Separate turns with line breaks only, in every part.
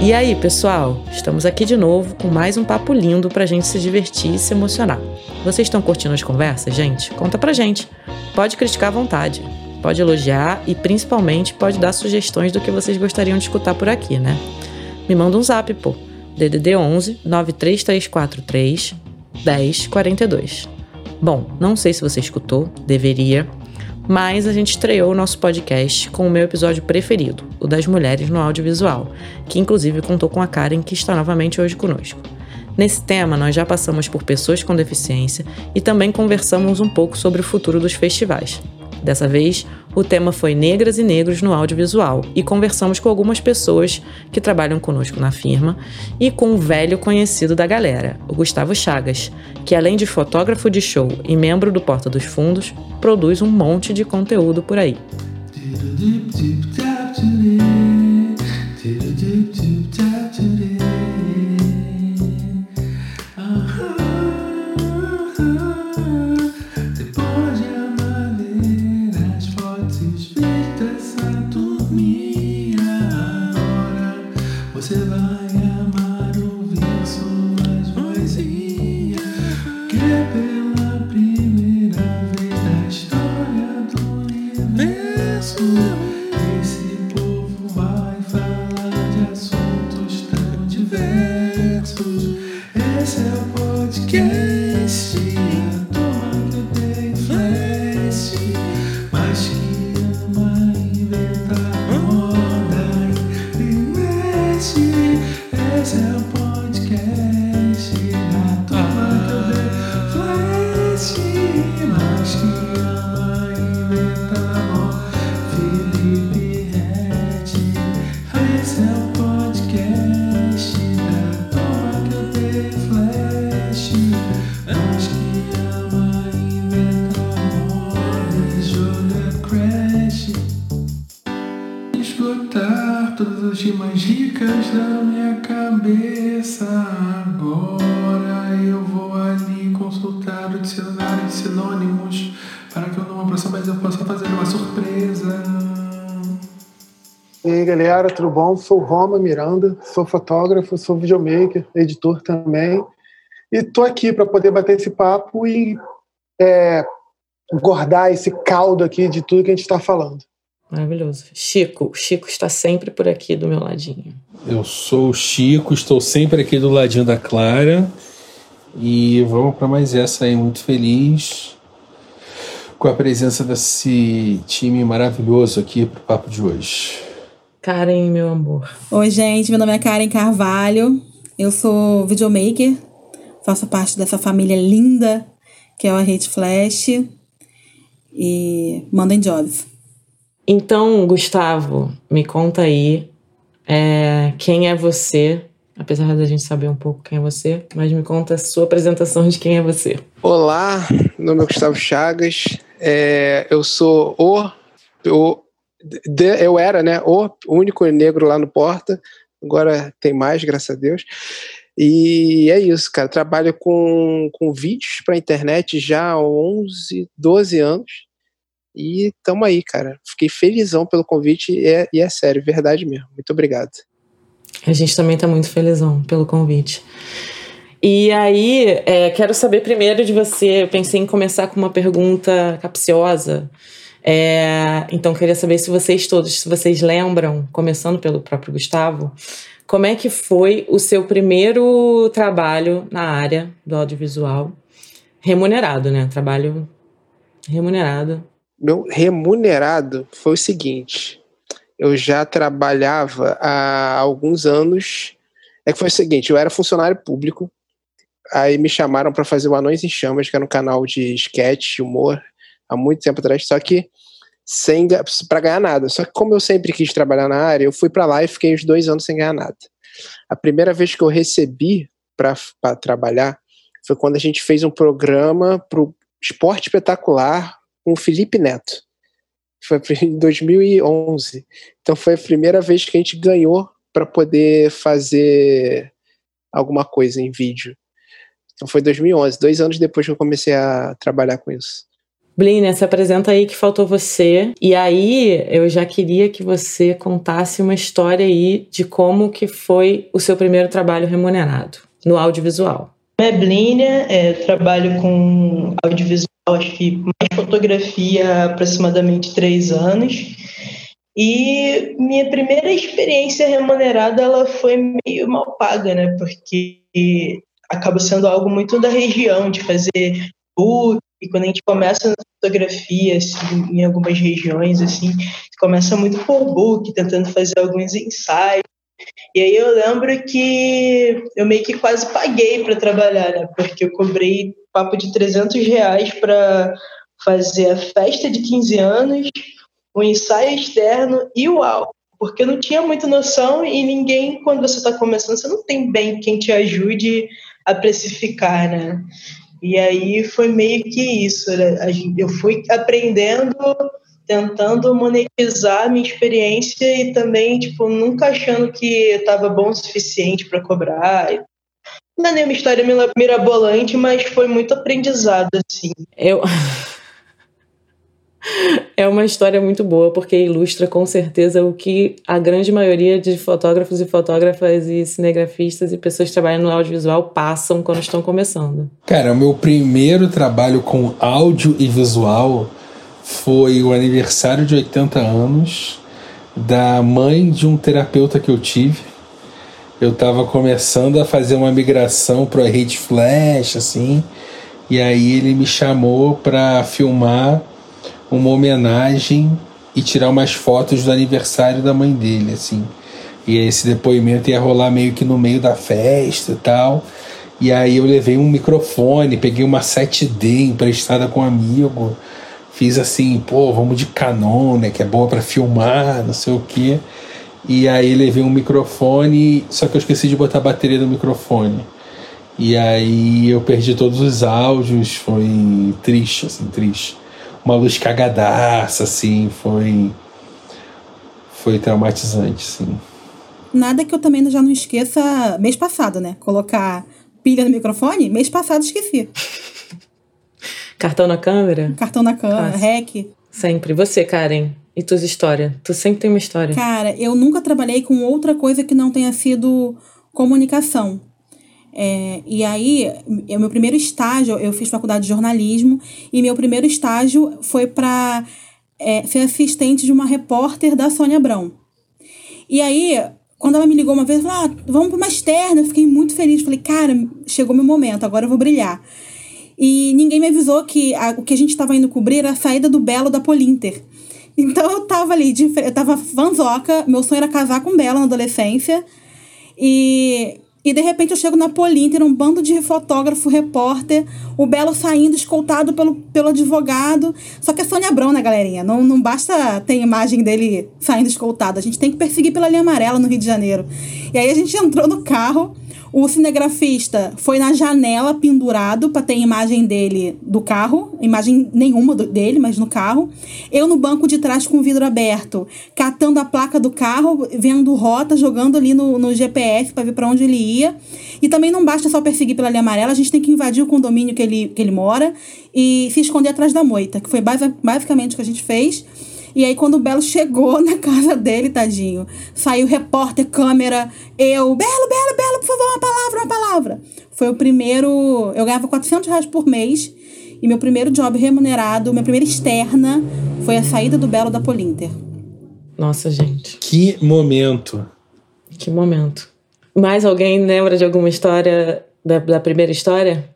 E aí, pessoal? Estamos aqui de novo com mais um papo lindo pra gente se divertir e se emocionar. Vocês estão curtindo as conversas, gente? Conta pra gente. Pode criticar à vontade, pode elogiar e principalmente pode dar sugestões do que vocês gostariam de escutar por aqui, né? Me manda um zap, pô. DDD 11 93343 1042. Bom, não sei se você escutou, deveria, mas a gente estreou o nosso podcast com o meu episódio preferido, o das mulheres no audiovisual, que inclusive contou com a Karen, que está novamente hoje conosco. Nesse tema, nós já passamos por pessoas com deficiência e também conversamos um pouco sobre o futuro dos festivais. Dessa vez, o tema foi Negras e Negros no Audiovisual e conversamos com algumas pessoas que trabalham conosco na firma e com um velho conhecido da galera, o Gustavo Chagas, que além de fotógrafo de show e membro do Porta dos Fundos, produz um monte de conteúdo por aí.
Galera, tudo bom? Sou Roma Miranda, sou fotógrafo, sou videomaker, editor também. E tô aqui para poder bater esse papo e é, guardar esse caldo aqui de tudo que a gente está falando.
Maravilhoso. Chico, Chico está sempre por aqui do meu ladinho.
Eu sou o Chico, estou sempre aqui do ladinho da Clara. E vamos para mais essa aí, muito feliz com a presença desse time maravilhoso aqui para o papo de hoje.
Karen, meu amor.
Oi, gente. Meu nome é Karen Carvalho. Eu sou videomaker. Faço parte dessa família linda que é o Hate Flash. E mandem jobs.
Então, Gustavo, me conta aí é, quem é você, apesar da gente saber um pouco quem é você, mas me conta a sua apresentação de quem é você.
Olá, meu nome é Gustavo Chagas, é, eu sou o, o de, eu era, né, o único negro lá no Porta, agora tem mais, graças a Deus. E é isso, cara. Trabalho com, com vídeos para internet já há 11, 12 anos. E tamo aí, cara. Fiquei felizão pelo convite e é, e é sério, verdade mesmo. Muito obrigado.
A gente também tá muito felizão pelo convite. E aí, é, quero saber primeiro de você. Eu pensei em começar com uma pergunta capciosa. É, então, queria saber se vocês todos, se vocês lembram, começando pelo próprio Gustavo, como é que foi o seu primeiro trabalho na área do audiovisual? Remunerado, né? Trabalho remunerado.
Meu remunerado foi o seguinte: eu já trabalhava há alguns anos. É que foi o seguinte: eu era funcionário público, aí me chamaram para fazer o Anões em Chamas, que era um canal de sketch, humor, há muito tempo atrás, só que sem para ganhar nada. Só que como eu sempre quis trabalhar na área, eu fui para lá e fiquei uns dois anos sem ganhar nada. A primeira vez que eu recebi para trabalhar foi quando a gente fez um programa para o Esporte Espetacular com o Felipe Neto. Foi em 2011. Então foi a primeira vez que a gente ganhou para poder fazer alguma coisa em vídeo. Então foi 2011, dois anos depois que eu comecei a trabalhar com isso.
Blínia, se apresenta aí que faltou você. E aí, eu já queria que você contasse uma história aí de como que foi o seu primeiro trabalho remunerado no audiovisual.
É Blínia, é, trabalho com audiovisual, acho que mais fotografia há aproximadamente três anos. E minha primeira experiência remunerada ela foi meio mal paga, né? Porque acaba sendo algo muito da região, de fazer book, e quando a gente começa na fotografia, assim, em algumas regiões, assim, começa muito por book, tentando fazer alguns ensaios. E aí eu lembro que eu meio que quase paguei para trabalhar, né? Porque eu cobrei papo de 300 reais para fazer a festa de 15 anos, o ensaio externo e o álbum. Porque eu não tinha muita noção e ninguém, quando você está começando, você não tem bem quem te ajude a precificar, né? E aí foi meio que isso. Né? Eu fui aprendendo, tentando monetizar minha experiência e também, tipo, nunca achando que estava bom o suficiente para cobrar. Não é nenhuma história mirabolante, mas foi muito aprendizado, assim.
Eu. É uma história muito boa, porque ilustra com certeza o que a grande maioria de fotógrafos e fotógrafas e cinegrafistas e pessoas que trabalham no audiovisual passam quando estão começando.
Cara, o meu primeiro trabalho com áudio e visual foi o aniversário de 80 anos da mãe de um terapeuta que eu tive. Eu estava começando a fazer uma migração para a rede flash, assim, e aí ele me chamou para filmar uma homenagem e tirar umas fotos do aniversário da mãe dele, assim. E esse depoimento ia rolar meio que no meio da festa e tal. E aí eu levei um microfone, peguei uma 7D emprestada com um amigo. Fiz assim, pô, vamos de Canon, né, que é boa para filmar, não sei o quê. E aí levei um microfone, só que eu esqueci de botar a bateria no microfone. E aí eu perdi todos os áudios, foi triste, assim, triste uma luz cagadaça, assim, foi foi traumatizante, sim.
Nada que eu também já não esqueça mês passado, né? Colocar pilha no microfone, mês passado esqueci.
Cartão na câmera?
Cartão na câmera, rec.
Sempre. Você, Karen, e tuas histórias? Tu sempre tem uma história.
Cara, eu nunca trabalhei com outra coisa que não tenha sido comunicação. É, e aí, o meu primeiro estágio, eu fiz faculdade de jornalismo, e meu primeiro estágio foi para é, ser assistente de uma repórter da Sônia Abrão. E aí, quando ela me ligou uma vez, falou: ah, vamos para uma externa. Eu fiquei muito feliz. Falei, cara, chegou meu momento, agora eu vou brilhar. E ninguém me avisou que a, o que a gente estava indo cobrir era a saída do Belo da Polinter. Então eu tava ali, de, eu tava fanzoca, meu sonho era casar com Belo na adolescência. E e de repente eu chego na Polinter, um bando de fotógrafo, repórter, o Belo saindo, escoltado pelo, pelo advogado. Só que é Sônia Abrão, né, galerinha? Não, não basta ter imagem dele saindo escoltado. A gente tem que perseguir pela linha amarela no Rio de Janeiro. E aí a gente entrou no carro. O cinegrafista foi na janela pendurado para ter imagem dele do carro, imagem nenhuma do, dele, mas no carro. Eu no banco de trás com o vidro aberto, catando a placa do carro, vendo rota, jogando ali no, no GPS para ver para onde ele ia. E também não basta só perseguir pela linha amarela, a gente tem que invadir o condomínio que ele, que ele mora e se esconder atrás da moita, que foi basicamente o que a gente fez. E aí, quando o Belo chegou na casa dele, tadinho, saiu repórter, câmera, eu, Belo, Belo, Belo, por favor, uma palavra, uma palavra. Foi o primeiro. Eu ganhava 400 reais por mês. E meu primeiro job remunerado, minha primeira externa, foi a saída do Belo da Polinter.
Nossa, gente.
Que momento.
Que momento. Mais alguém lembra de alguma história da, da primeira história?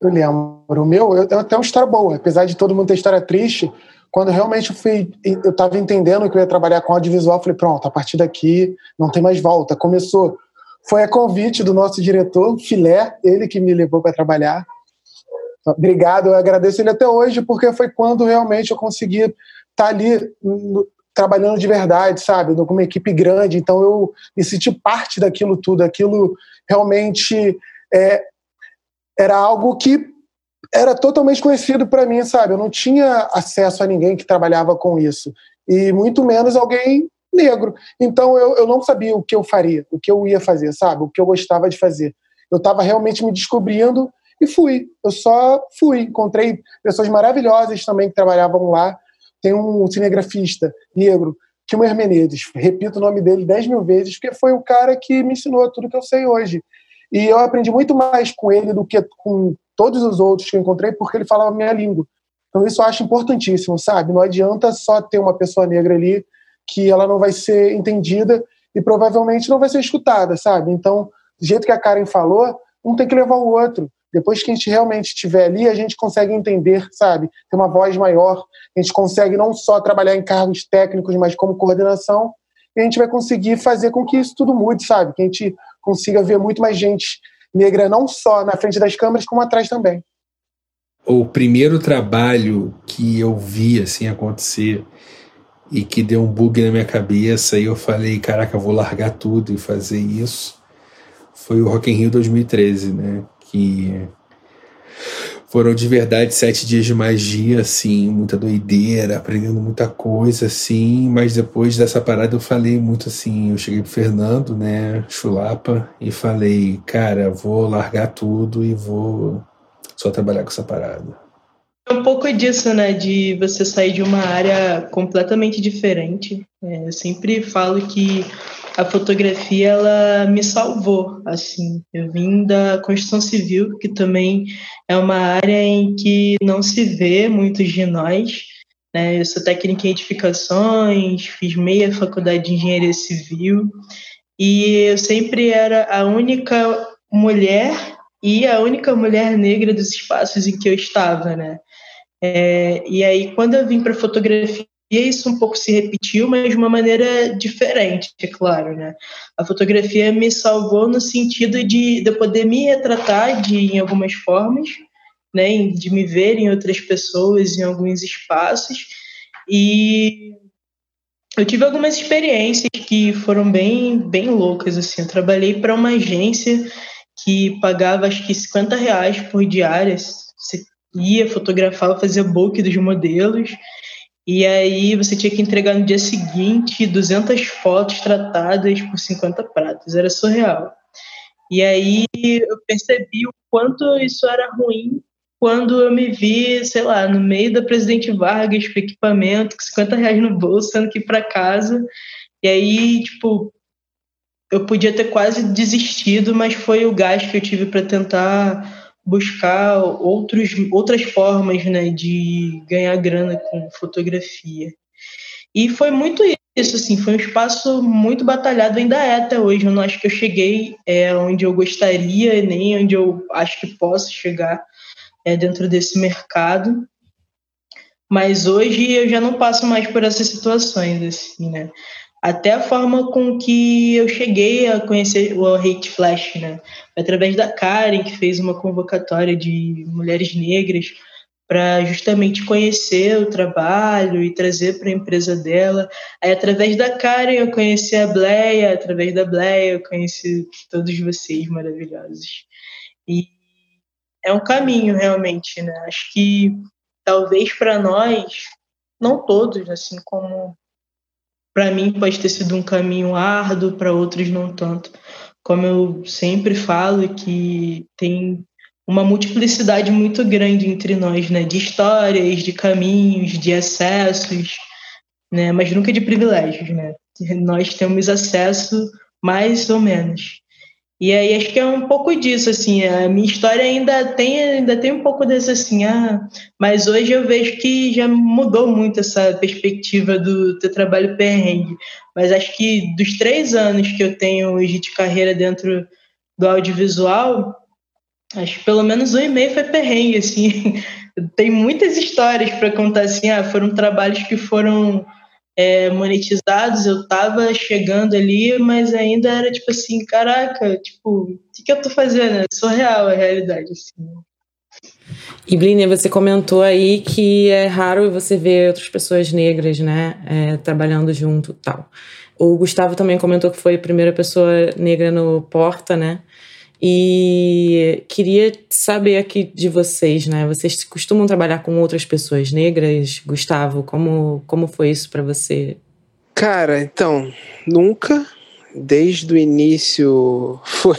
Eu lembro. O meu, eu tenho até uma história boa. Apesar de todo mundo ter história triste, quando realmente eu fui, eu estava entendendo que eu ia trabalhar com audiovisual, falei, pronto, a partir daqui não tem mais volta. Começou, foi a convite do nosso diretor, Filé, ele que me levou para trabalhar. Obrigado, eu agradeço ele até hoje, porque foi quando realmente eu consegui estar tá ali no, trabalhando de verdade, sabe? Com uma equipe grande, então eu me senti parte daquilo tudo. Aquilo realmente é, era algo que era totalmente conhecido para mim, sabe? Eu não tinha acesso a ninguém que trabalhava com isso. E muito menos alguém negro. Então eu, eu não sabia o que eu faria, o que eu ia fazer, sabe? O que eu gostava de fazer. Eu estava realmente me descobrindo e fui. Eu só fui. Encontrei pessoas maravilhosas também que trabalhavam lá. Tem um cinegrafista negro, Kilmer Menezes. Repito o nome dele dez mil vezes, porque foi o cara que me ensinou tudo que eu sei hoje. E eu aprendi muito mais com ele do que com todos os outros que eu encontrei, porque ele falava a minha língua. Então isso eu acho importantíssimo, sabe? Não adianta só ter uma pessoa negra ali que ela não vai ser entendida e provavelmente não vai ser escutada, sabe? Então, do jeito que a Karen falou, um tem que levar o outro. Depois que a gente realmente estiver ali, a gente consegue entender, sabe? Ter uma voz maior, a gente consegue não só trabalhar em cargos técnicos, mas como coordenação, e a gente vai conseguir fazer com que isso tudo mude, sabe? Que a gente consiga ver muito mais gente negra, não só na frente das câmeras, como atrás também.
O primeiro trabalho que eu vi assim acontecer e que deu um bug na minha cabeça e eu falei, caraca, eu vou largar tudo e fazer isso, foi o Rock in Rio 2013, né? Que foram de verdade sete dias de magia, assim, muita doideira, aprendendo muita coisa, assim, mas depois dessa parada eu falei muito assim, eu cheguei pro Fernando, né, chulapa, e falei, cara, vou largar tudo e vou só trabalhar com essa parada.
É um pouco disso, né, de você sair de uma área completamente diferente. É, eu sempre falo que a fotografia ela me salvou, assim. Eu vim da construção civil, que também é uma área em que não se vê muitos de nós. Né? Eu sou técnica em edificações, fiz meia faculdade de engenharia civil e eu sempre era a única mulher e a única mulher negra dos espaços em que eu estava, né? É, e aí, quando eu vim para fotografia, isso um pouco se repetiu, mas de uma maneira diferente, é claro, né? A fotografia me salvou no sentido de, de eu poder me retratar de, em algumas formas, né? De me ver em outras pessoas, em alguns espaços. E eu tive algumas experiências que foram bem, bem loucas, assim. Eu trabalhei para uma agência que pagava, acho que 50 reais por diária. Ia, fotografava, fazia book dos modelos e aí você tinha que entregar no dia seguinte 200 fotos tratadas por 50 pratos. Era surreal. E aí eu percebi o quanto isso era ruim quando eu me vi, sei lá, no meio da Presidente Vargas com equipamento, com 50 reais no bolso, tendo que ir para casa. E aí, tipo, eu podia ter quase desistido, mas foi o gás que eu tive para tentar buscar outros, outras formas né, de ganhar grana com fotografia. E foi muito isso, assim, foi um espaço muito batalhado, ainda é até hoje. Eu não acho que eu cheguei é, onde eu gostaria, nem onde eu acho que posso chegar é, dentro desse mercado. Mas hoje eu já não passo mais por essas situações, assim, né? Até a forma com que eu cheguei a conhecer o Hate Flash, né? Através da Karen, que fez uma convocatória de mulheres negras para justamente conhecer o trabalho e trazer para a empresa dela. Aí, através da Karen, eu conheci a Bleia, através da Bleia, eu conheci todos vocês maravilhosos. E é um caminho, realmente, né? Acho que talvez para nós, não todos, assim como para mim pode ter sido um caminho árduo, para outros não tanto. Como eu sempre falo, que tem uma multiplicidade muito grande entre nós, né? De histórias, de caminhos, de acessos, né? Mas nunca de privilégios, né? Nós temos acesso mais ou menos. E aí acho que é um pouco disso, assim, a minha história ainda tem, ainda tem um pouco desse assim, ah, mas hoje eu vejo que já mudou muito essa perspectiva do teu trabalho perrengue. Mas acho que dos três anos que eu tenho hoje de carreira dentro do audiovisual, acho que pelo menos um e meio foi perrengue, assim. tem muitas histórias para contar, assim, ah, foram trabalhos que foram é, monetizados, eu estava chegando ali, mas ainda era tipo assim, caraca, tipo, o que, que eu tô fazendo? É surreal a realidade, assim.
E Blínia, você comentou aí que é raro você ver outras pessoas negras, né, é, trabalhando junto tal. O Gustavo também comentou que foi a primeira pessoa negra no Porta, né? E queria saber aqui de vocês, né? Vocês costumam trabalhar com outras pessoas negras? Gustavo, como, como foi isso para você?
Cara, então, nunca. desde o início foi.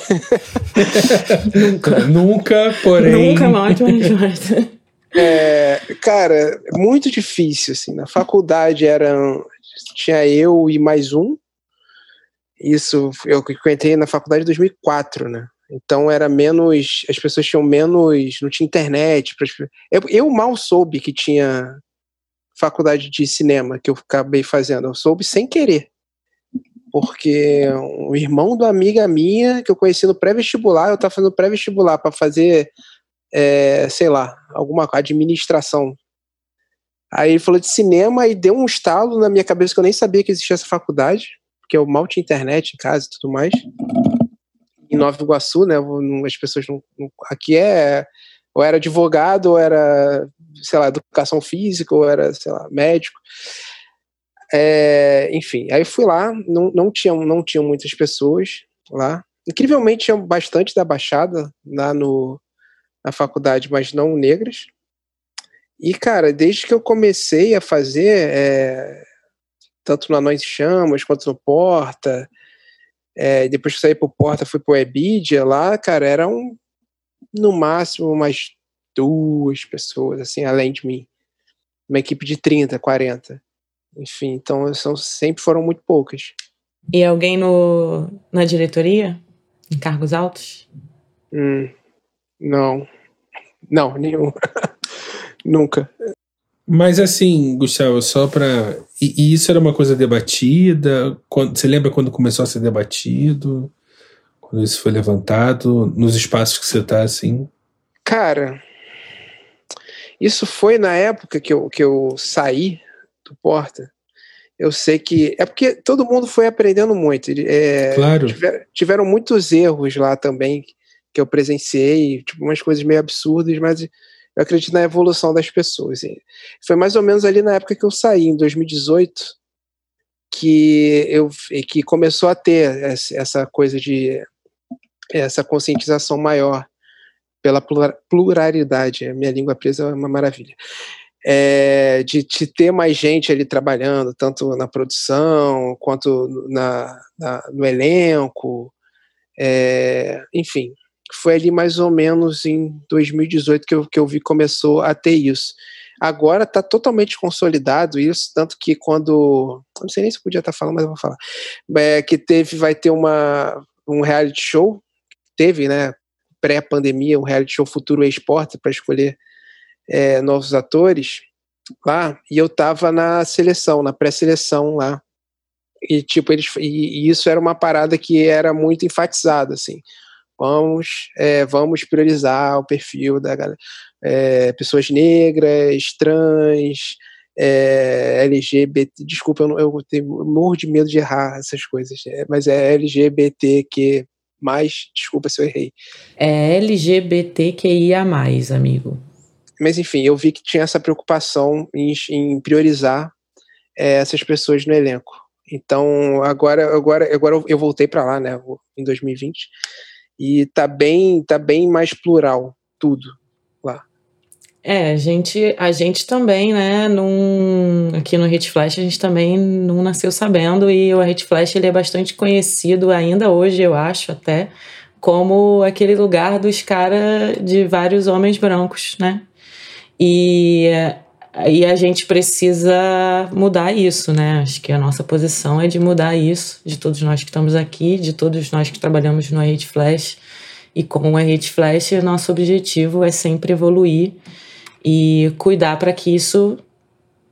nunca. Nunca, porém.
Nunca uma ótima resposta.
É, cara, muito difícil, assim. Na faculdade eram. Tinha eu e mais um. Isso, eu entrei na faculdade em 2004, né? Então era menos. As pessoas tinham menos. Não tinha internet. Eu, eu mal soube que tinha faculdade de cinema que eu acabei fazendo. Eu soube sem querer. Porque um irmão da amiga minha, que eu conheci no pré-vestibular, eu estava fazendo pré-vestibular para fazer, é, sei lá, alguma administração. Aí ele falou de cinema e deu um estalo na minha cabeça que eu nem sabia que existia essa faculdade, porque eu mal tinha internet em casa e tudo mais. Em Nova Iguaçu, né? As pessoas não, aqui é ou era advogado, ou era, sei lá, educação física, ou era, sei lá, médico. É, enfim, aí fui lá, não, não, tinham, não tinham muitas pessoas lá. Incrivelmente tinham bastante da Baixada lá no, na faculdade, mas não negras. E, cara, desde que eu comecei a fazer, é, tanto no Anões e Chamas, quanto no Porta, é, depois que saí pro Porta, fui pro Ebidia, lá, cara, era um, no máximo umas duas pessoas, assim, além de mim. Uma equipe de 30, 40. Enfim, então são, sempre foram muito poucas.
E alguém no, na diretoria? Em cargos altos?
Hum, não. Não, nenhum. Nunca.
Mas assim, Gustavo, só para e, e, isso era uma coisa debatida? Quando, você lembra quando começou a ser debatido? Quando isso foi levantado, nos espaços que você está assim?
Cara, isso foi na época que eu, que eu saí do Porta. Eu sei que. É porque todo mundo foi aprendendo muito. É,
claro.
Tiveram, tiveram muitos erros lá também que eu presenciei, tipo, umas coisas meio absurdas, mas eu acredito na evolução das pessoas. Foi mais ou menos ali na época que eu saí, em 2018, que eu que começou a ter essa coisa de essa conscientização maior pela pluralidade. A minha língua presa é uma maravilha. É, de, de, ter mais gente ali trabalhando, tanto na produção quanto na, na no elenco. É, enfim, foi ali mais ou menos em 2018 que eu, que eu vi começou a ter isso. Agora está totalmente consolidado isso, tanto que quando. Não sei nem se podia estar falando, mas eu vou falar. É, que teve, vai ter uma, um reality show teve, né, pré-pandemia, um reality show Futuro Esporte para escolher é, novos atores lá, e eu tava na seleção, na pré-seleção lá. E tipo, eles e, e, isso era uma parada que era muito enfatizada, assim. Vamos, é, vamos priorizar o perfil da galera. É, pessoas negras, trans, é, LGBT. Desculpa, eu, eu tenho morro de medo de errar essas coisas, é, mas é LGBTQ mais, desculpa se eu errei.
É LGBTQIA, amigo.
Mas enfim, eu vi que tinha essa preocupação em, em priorizar é, essas pessoas no elenco. Então, agora, agora, agora eu voltei para lá, né, em 2020, e tá bem, tá bem mais plural tudo.
É, a gente, a gente também, né, num, aqui no Hit Flash, a gente também não nasceu sabendo e o Hit Flash ele é bastante conhecido ainda hoje, eu acho, até, como aquele lugar dos caras de vários homens brancos, né? E, e a gente precisa mudar isso, né? Acho que a nossa posição é de mudar isso, de todos nós que estamos aqui, de todos nós que trabalhamos no Hit Flash. E com o Hit Flash, nosso objetivo é sempre evoluir e cuidar para que isso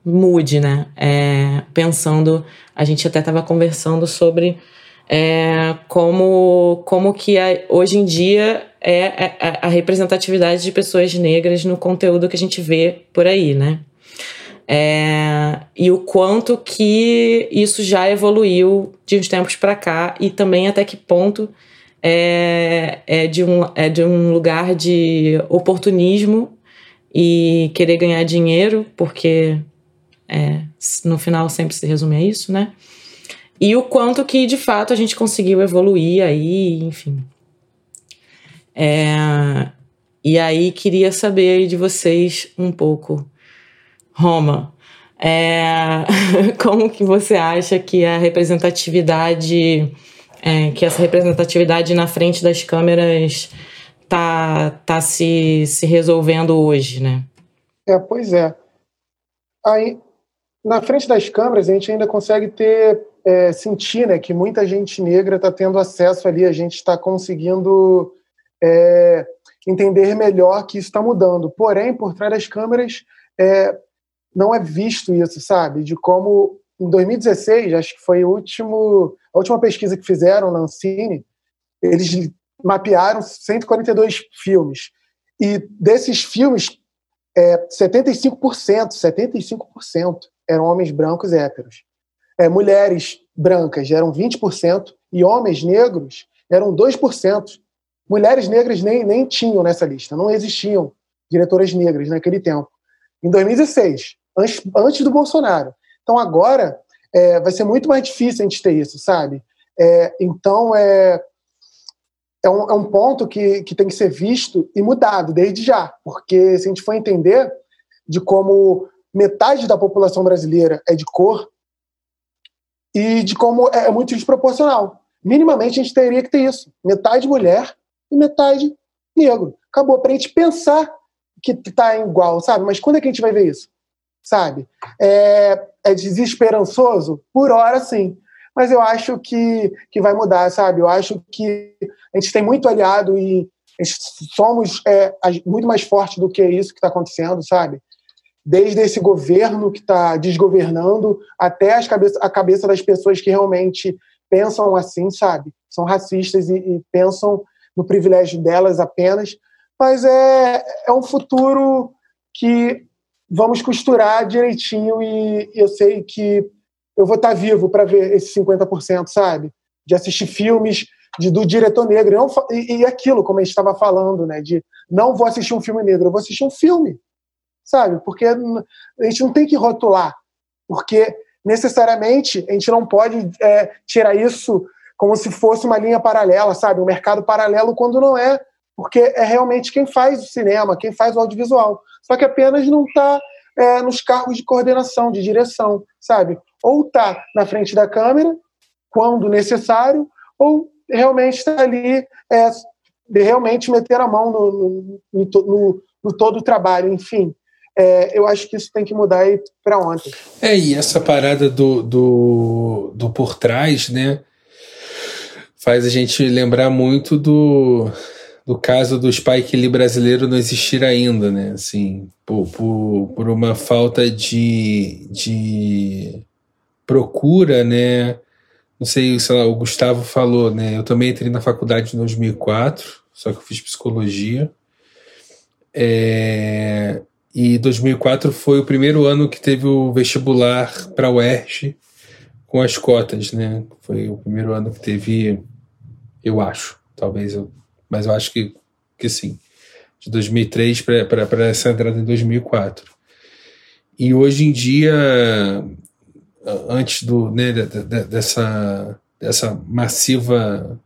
mude, né? É, pensando, a gente até estava conversando sobre é, como, como que a, hoje em dia é é, é a, representatividade de pessoas negras no conteúdo que a gente vê por aí, né? É, e o quanto que isso já evoluiu de uns tempos para cá e também até que ponto é, é, de um, é de um lugar de oportunismo e querer ganhar dinheiro, porque é, no final sempre se resume a isso, né? E o quanto que de fato a gente conseguiu evoluir aí, enfim. É, e aí queria saber de vocês um pouco, Roma, é, como que você acha que a representatividade é, que essa representatividade na frente das câmeras tá, tá se, se resolvendo hoje, né?
É, pois é. Aí, na frente das câmeras, a gente ainda consegue ter, é, sentir né, que muita gente negra está tendo acesso ali, a gente está conseguindo é, entender melhor que isso está mudando. Porém, por trás das câmeras, é, não é visto isso, sabe? De como, em 2016, acho que foi o último, a última pesquisa que fizeram na Ancine, eles mapearam 142 filmes. E desses filmes, é, 75%, 75% eram homens brancos héteros. É, mulheres brancas eram 20% e homens negros eram 2%. Mulheres negras nem, nem tinham nessa lista, não existiam diretoras negras naquele tempo. Em 2016, antes, antes do Bolsonaro. Então agora é, vai ser muito mais difícil a gente ter isso, sabe? É, então é, é um, é um ponto que, que tem que ser visto e mudado desde já, porque se a gente for entender de como metade da população brasileira é de cor e de como é, é muito desproporcional. Minimamente a gente teria que ter isso: metade mulher e metade negro. Acabou, para a gente pensar que está igual, sabe? Mas quando é que a gente vai ver isso? Sabe? É, é desesperançoso? Por hora, sim mas eu acho que, que vai mudar, sabe? Eu acho que a gente tem muito aliado e somos é, muito mais fortes do que isso que está acontecendo, sabe? Desde esse governo que está desgovernando até as cabeça, a cabeça das pessoas que realmente pensam assim, sabe? São racistas e, e pensam no privilégio delas apenas. Mas é, é um futuro que vamos costurar direitinho e eu sei que eu vou estar vivo para ver esses 50%, sabe? De assistir filmes de, do diretor negro. E, e aquilo, como a gente estava falando, né? De não vou assistir um filme negro, eu vou assistir um filme, sabe? Porque a gente não tem que rotular, porque necessariamente a gente não pode é, tirar isso como se fosse uma linha paralela, sabe? Um mercado paralelo quando não é, porque é realmente quem faz o cinema, quem faz o audiovisual. Só que apenas não está é, nos cargos de coordenação, de direção, sabe? Ou está na frente da câmera, quando necessário, ou realmente está ali, é, realmente meter a mão no, no, no, no todo o trabalho, enfim. É, eu acho que isso tem que mudar para ontem.
É, e essa parada do, do, do por trás, né? Faz a gente lembrar muito do, do caso do Spike Lee brasileiro não existir ainda, né? Assim, por, por, por uma falta de, de procura, né? Não sei, sei lá, o Gustavo falou, né? Eu também entrei na faculdade em 2004, só que eu fiz psicologia. É, e 2004 foi o primeiro ano que teve o vestibular para o UERJ com as cotas, né? Foi o primeiro ano que teve, eu acho, talvez eu mas eu acho que, que sim. De 2003 para essa entrada em 2004. E hoje em dia, antes do, né, dessa, dessa massiva,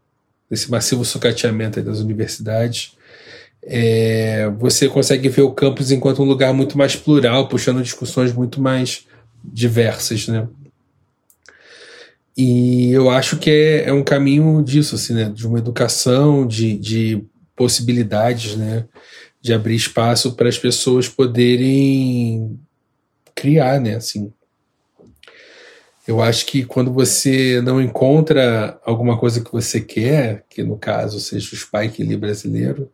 desse massivo sucateamento das universidades, é, você consegue ver o campus enquanto um lugar muito mais plural, puxando discussões muito mais diversas, né? E eu acho que é, é um caminho disso, assim, né? De uma educação, de, de possibilidades, né? De abrir espaço para as pessoas poderem criar, né? Assim, eu acho que quando você não encontra alguma coisa que você quer, que no caso seja o Spike Lee brasileiro,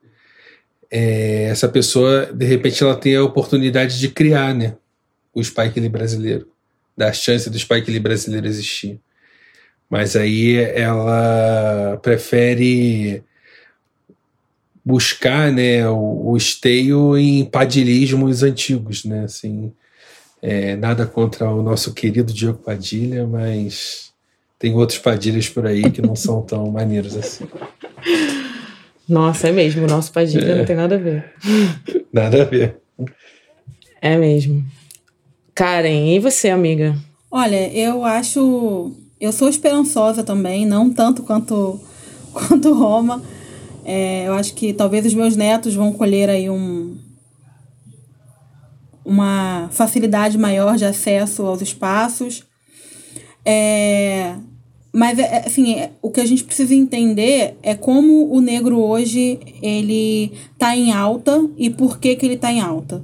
é, essa pessoa, de repente, ela tem a oportunidade de criar, né? O Spike Lee brasileiro, dar a chance do Spike Lee brasileiro existir. Mas aí ela prefere buscar né, o, o esteio em padilismos antigos, né? Assim, é, nada contra o nosso querido Diogo Padilha, mas tem outros Padilhas por aí que não são tão maneiros assim.
Nossa, é mesmo, o nosso Padilha é. não tem nada a ver.
Nada a ver.
É mesmo. Karen, e você, amiga?
Olha, eu acho eu sou esperançosa também, não tanto quanto, quanto Roma. É, eu acho que talvez os meus netos vão colher aí um, uma facilidade maior de acesso aos espaços. É, mas, é, assim, é, o que a gente precisa entender é como o negro hoje, ele tá em alta e por que que ele tá em alta.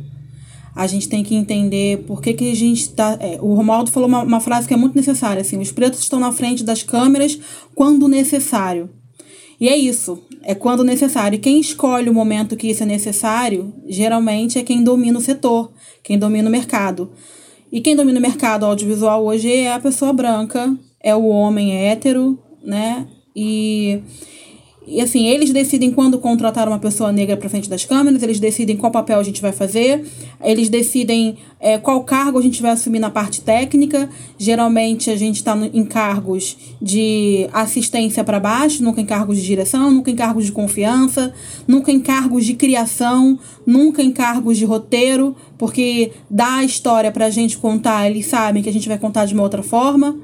A gente tem que entender por que que a gente tá... É, o Romualdo falou uma, uma frase que é muito necessária, assim, os pretos estão na frente das câmeras quando necessário. E é isso, é quando necessário. E quem escolhe o momento que isso é necessário, geralmente é quem domina o setor, quem domina o mercado. E quem domina o mercado audiovisual hoje é a pessoa branca, é o homem hétero, né? E, e assim, eles decidem quando contratar uma pessoa negra para frente das câmeras, eles decidem qual papel a gente vai fazer, eles decidem é, qual cargo a gente vai assumir na parte técnica. Geralmente a gente está em cargos de assistência para baixo, nunca em cargos de direção, nunca em cargos de confiança, nunca em cargos de criação, nunca em cargos de roteiro, porque dá a história para a gente contar, eles sabem que a gente vai contar de uma outra forma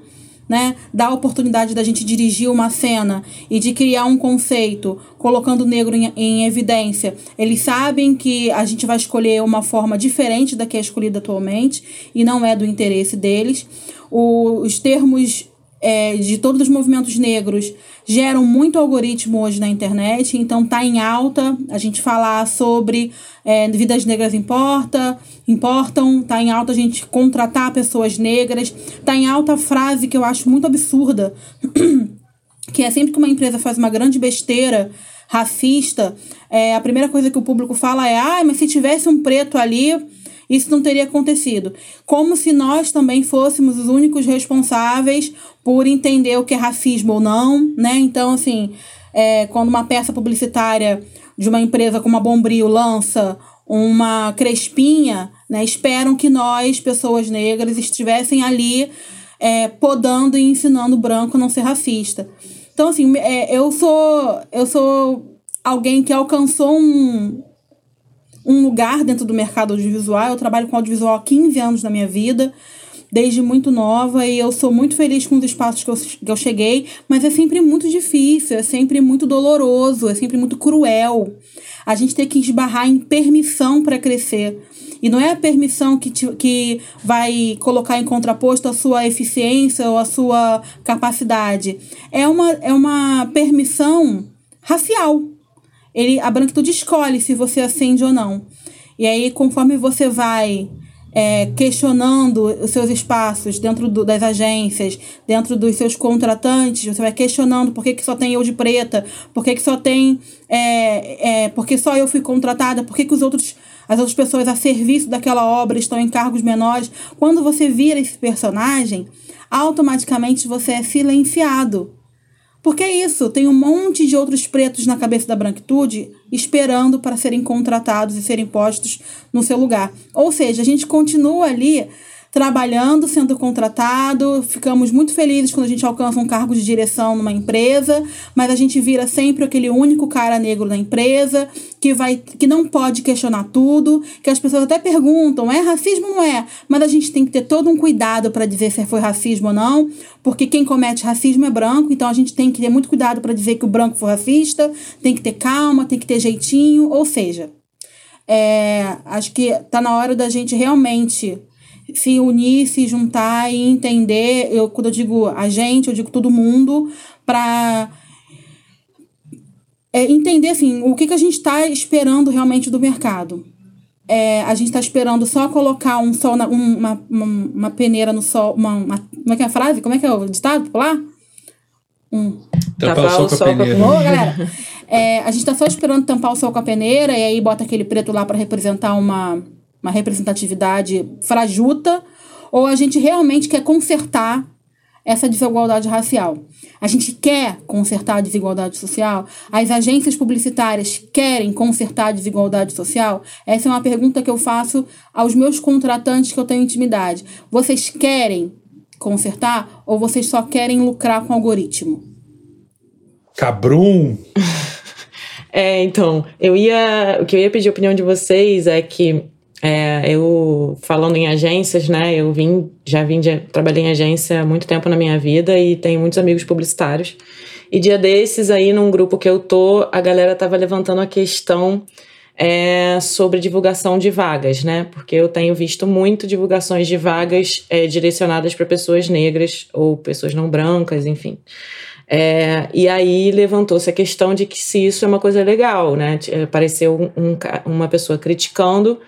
né? Dá a oportunidade da gente dirigir uma cena e de criar um conceito, colocando o negro em, em evidência. Eles sabem que a gente vai escolher uma forma diferente da que é escolhida atualmente e não é do interesse deles. O, os termos é, de todos os movimentos negros geram muito algoritmo hoje na internet, então tá em alta. A gente falar sobre é, vidas negras importa, importam, tá em alta a gente contratar pessoas negras, tá em alta a frase que eu acho muito absurda, que é sempre que uma empresa faz uma grande besteira racista, é, a primeira coisa que o público fala é, ah, mas se tivesse um preto ali, isso não teria acontecido. Como se nós também fôssemos os únicos responsáveis por entender o que é racismo ou não, né? Então, assim, é, quando uma peça publicitária de uma empresa como a Bombril lança uma crespinha, né, esperam que nós, pessoas negras, estivessem ali é, podando e ensinando o branco a não ser racista. Então, assim, é, eu sou eu sou alguém que alcançou um, um lugar dentro do mercado audiovisual. Eu trabalho com audiovisual há 15 anos da minha vida desde muito nova e eu sou muito feliz com os espaços que eu, que eu cheguei, mas é sempre muito difícil, é sempre muito doloroso, é sempre muito cruel. A gente tem que esbarrar em permissão para crescer. E não é a permissão que, te, que vai colocar em contraposto a sua eficiência ou a sua capacidade. É uma, é uma permissão racial. Ele, a branquitude escolhe se você acende ou não. E aí, conforme você vai é, questionando os seus espaços dentro do, das agências, dentro dos seus contratantes, você vai questionando por que, que só tem eu de preta, por que, que só tem. É, é, porque só eu fui contratada, por que, que os outros, as outras pessoas a serviço daquela obra estão em cargos menores. Quando você vira esse personagem, automaticamente você é silenciado. Porque é isso, tem um monte de outros pretos na cabeça da branquitude esperando para serem contratados e serem postos no seu lugar. Ou seja, a gente continua ali trabalhando, sendo contratado. Ficamos muito felizes quando a gente alcança um cargo de direção numa empresa, mas a gente vira sempre aquele único cara negro na empresa que vai que não pode questionar tudo, que as pessoas até perguntam, é racismo não é? Mas a gente tem que ter todo um cuidado para dizer se foi racismo ou não, porque quem comete racismo é branco, então a gente tem que ter muito cuidado para dizer que o branco foi racista, tem que ter calma, tem que ter jeitinho, ou seja, é, acho que tá na hora da gente realmente se unir, se juntar e entender. Eu, quando eu digo a gente, eu digo todo mundo, para é, entender assim, o que, que a gente está esperando realmente do mercado. É, a gente está esperando só colocar um sol na, um, uma, uma, uma, peneira no sol. Uma, uma, como é que é a frase? Como é que é o ditado popular?
Um. Tampar o sol com a peneira.
Ô, galera, é, a gente está só esperando tampar o sol com a peneira e aí bota aquele preto lá para representar uma uma representatividade frajuta, ou a gente realmente quer consertar essa desigualdade racial. A gente quer consertar a desigualdade social? As agências publicitárias querem consertar a desigualdade social? Essa é uma pergunta que eu faço aos meus contratantes que eu tenho intimidade. Vocês querem consertar ou vocês só querem lucrar com o algoritmo?
Cabrum!
é, então, eu ia. O que eu ia pedir a opinião de vocês é que é, eu, falando em agências, né, eu vim, já vim, de, trabalhei em agência há muito tempo na minha vida e tenho muitos amigos publicitários. E dia desses aí, num grupo que eu tô, a galera tava levantando a questão é sobre divulgação de vagas, né? Porque eu tenho visto muito divulgações de vagas é, direcionadas para pessoas negras ou pessoas não brancas, enfim. É, e aí levantou-se a questão de que se isso é uma coisa legal, né? Apareceu um, um, uma pessoa criticando,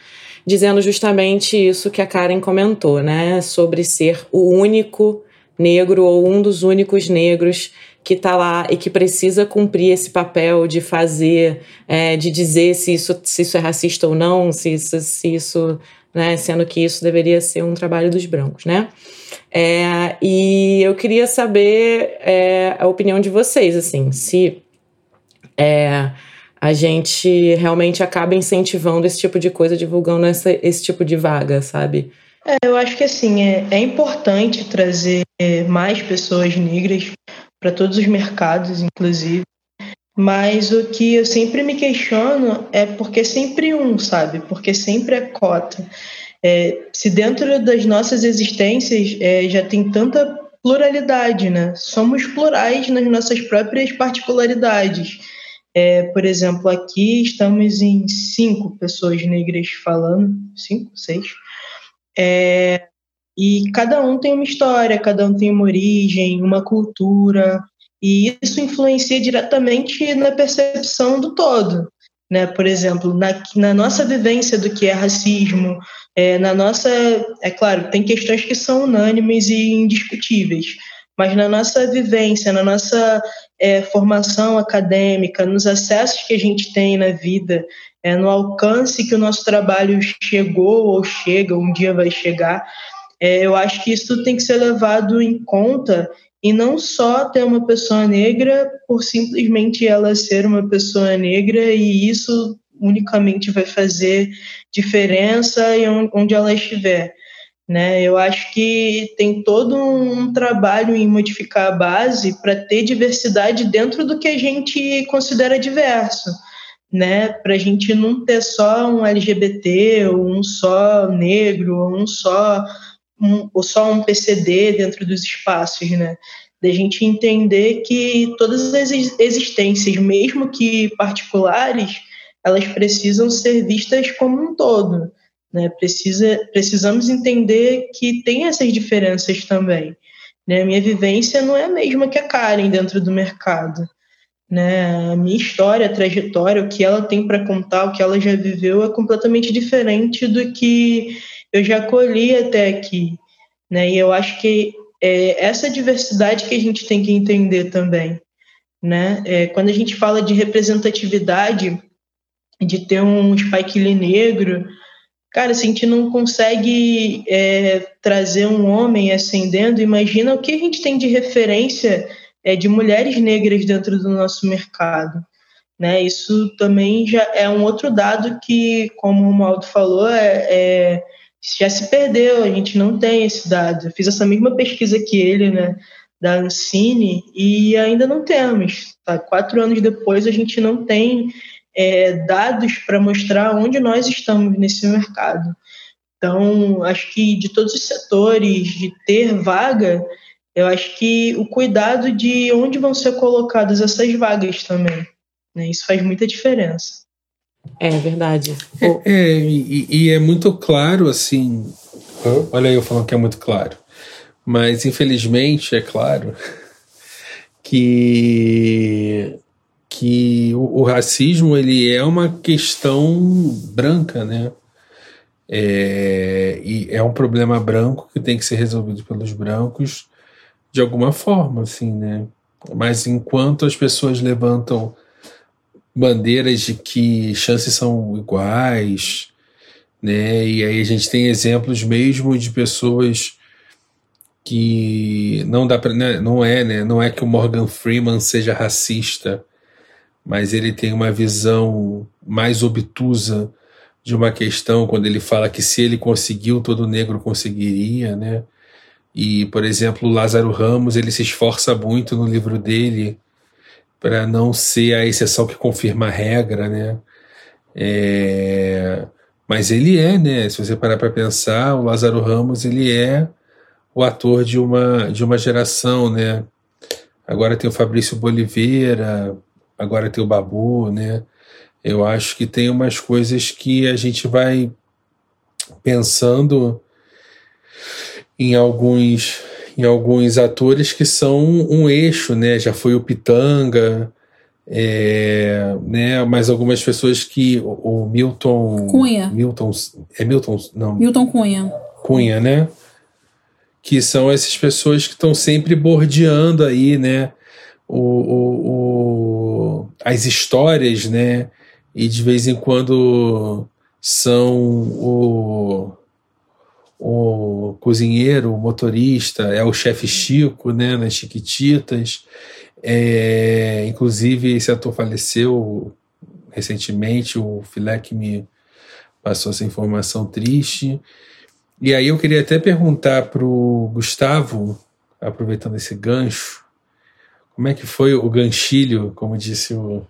dizendo justamente isso que a Karen comentou, né? Sobre ser o único negro ou um dos únicos negros que está lá e que precisa cumprir esse papel de fazer, é, de dizer se isso, se isso é racista ou não, se isso, se isso né, sendo que isso deveria ser um trabalho dos brancos, né? É, e eu queria saber é, a opinião de vocês, assim, se é, a gente realmente acaba incentivando esse tipo de coisa, divulgando essa, esse tipo de vaga, sabe?
É, eu acho que assim é, é importante trazer mais pessoas negras para todos os mercados, inclusive. Mas o que eu sempre me questiono é porque sempre um, sabe? Porque sempre é cota. É, se dentro das nossas existências é, já tem tanta pluralidade, né? Somos plurais nas nossas próprias particularidades. É, por exemplo, aqui estamos em cinco pessoas negras falando, cinco, seis. É, e cada um tem uma história, cada um tem uma origem, uma cultura, e isso influencia diretamente na percepção do todo. Né? Por exemplo, na, na nossa vivência do que é racismo, é, na nossa. É claro, tem questões que são unânimes e indiscutíveis, mas na nossa vivência, na nossa é, formação acadêmica, nos acessos que a gente tem na vida, é, no alcance que o nosso trabalho chegou ou chega, um dia vai chegar, é, eu acho que isso tem que ser levado em conta e não só ter uma pessoa negra por simplesmente ela ser uma pessoa negra e isso unicamente vai fazer diferença onde ela estiver. Né? Eu acho que tem todo um trabalho em modificar a base para ter diversidade dentro do que a gente considera diverso, né? Para a gente não ter só um LGBT, ou um só negro, ou um só um, ou só um PCD dentro dos espaços, né? Da gente entender que todas as existências, mesmo que particulares, elas precisam ser vistas como um todo, né? Precisa, precisamos entender que tem essas diferenças também. Né? Minha vivência não é a mesma que a Karen dentro do mercado. Né? A minha história, a trajetória, o que ela tem para contar, o que ela já viveu é completamente diferente do que eu já colhi até aqui, né? E eu acho que é essa diversidade que a gente tem que entender também, né? É, quando a gente fala de representatividade, de ter um Spike Lee negro, cara, se a gente não consegue é, trazer um homem ascendendo, imagina o que a gente tem de referência é, de mulheres negras dentro do nosso mercado. Né? Isso também já é um outro dado que, como o Maldo falou, é, é já se perdeu, a gente não tem esse dado. Eu fiz essa mesma pesquisa que ele, né, da Ancine, e ainda não temos. Tá? Quatro anos depois, a gente não tem é, dados para mostrar onde nós estamos nesse mercado. Então, acho que de todos os setores, de ter vaga, eu acho que o cuidado de onde vão ser colocadas essas vagas também. Né? Isso faz muita diferença.
É verdade.
É, é e, e, é muito claro, assim. Olha aí eu falando que é muito claro. Mas, infelizmente, é claro que, que o, o racismo ele é uma questão branca, né? É, e é um problema branco que tem que ser resolvido pelos brancos de alguma forma, assim, né? Mas enquanto as pessoas levantam bandeiras de que chances são iguais, né? E aí a gente tem exemplos mesmo de pessoas que não dá para, né? não é, né? Não é que o Morgan Freeman seja racista, mas ele tem uma visão mais obtusa de uma questão quando ele fala que se ele conseguiu, todo negro conseguiria, né? E, por exemplo, Lázaro Ramos, ele se esforça muito no livro dele para não ser a exceção que confirma a regra, né? É, mas ele é, né? Se você parar para pensar, o Lázaro Ramos ele é o ator de uma de uma geração, né? Agora tem o Fabrício Boliveira, agora tem o Babu, né? Eu acho que tem umas coisas que a gente vai pensando em alguns em alguns atores que são um eixo, né? Já foi o Pitanga, é, né? Mas algumas pessoas que o, o Milton
Cunha.
Milton é Milton não
Milton Cunha.
Cunha, né? Que são essas pessoas que estão sempre bordeando aí, né? O, o, o, as histórias, né? E de vez em quando são o, o cozinheiro, o motorista, é o chefe Chico, né? Nas Chiquititas. É, inclusive, esse ator faleceu recentemente, o Filé que me passou essa informação triste. E aí eu queria até perguntar para o Gustavo, aproveitando esse gancho, como é que foi o ganchilho, como disse o,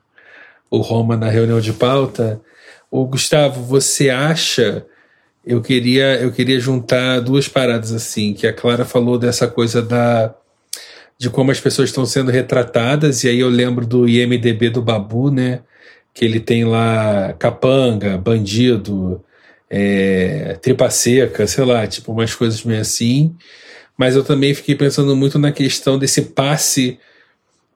o Roma na reunião de pauta. O Gustavo, você acha? Eu queria, eu queria juntar duas paradas assim, que a Clara falou dessa coisa da de como as pessoas estão sendo retratadas, e aí eu lembro do IMDB do Babu, né? Que ele tem lá capanga, bandido, é, tripa seca, sei lá, tipo umas coisas meio assim. Mas eu também fiquei pensando muito na questão desse passe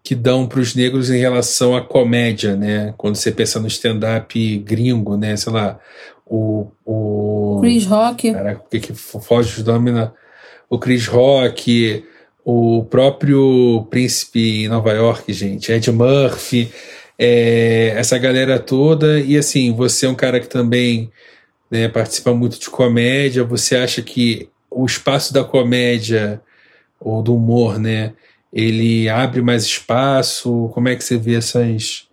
que dão para os negros em relação à comédia, né? Quando você pensa no stand-up gringo, né? Sei lá, o. o
Chris Rock.
Caraca, o que, foge os nomes? Né? O Chris Rock, o próprio Príncipe em Nova York, gente, Ed Murphy, é, essa galera toda. E assim, você é um cara que também né, participa muito de comédia, você acha que o espaço da comédia ou do humor, né, ele abre mais espaço? Como é que você vê essas,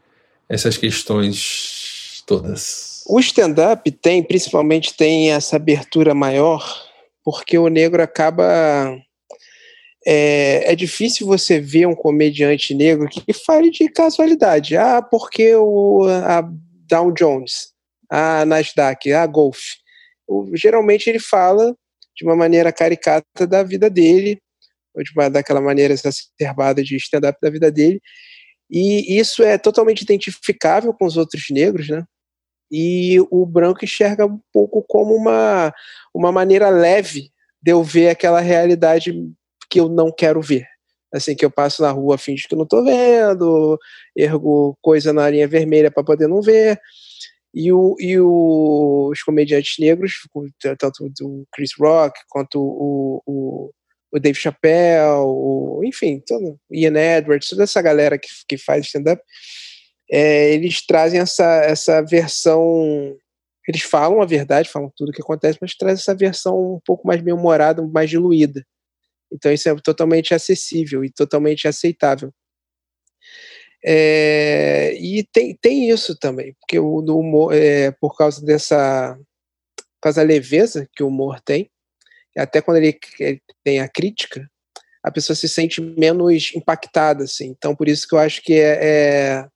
essas questões todas?
O stand-up tem, principalmente tem essa abertura maior, porque o negro acaba é, é, difícil você ver um comediante negro que fale de casualidade. Ah, porque o a Dow Jones a Nasdaq, a Golf. O, geralmente ele fala de uma maneira caricata da vida dele, daquela maneira exacerbada de stand-up da vida dele, e isso é totalmente identificável com os outros negros, né? E o branco enxerga um pouco como uma, uma maneira leve de eu ver aquela realidade que eu não quero ver. Assim, que eu passo na rua, finge que não estou vendo, ergo coisa na linha vermelha para poder não ver. E, o, e o, os comediantes negros, tanto o Chris Rock quanto o, o, o Dave Chappelle, o, enfim, todo, Ian Edwards, toda essa galera que, que faz stand-up, é, eles trazem essa, essa versão. Eles falam a verdade, falam tudo o que acontece, mas trazem essa versão um pouco mais bem-humorada, mais diluída. Então isso é totalmente acessível e totalmente aceitável. É, e tem, tem isso também, porque o humor, é, por causa dessa por causa da leveza que o humor tem, até quando ele, ele, tem a crítica, a pessoa se sente menos impactada, assim. Então, por isso que eu acho que é, é,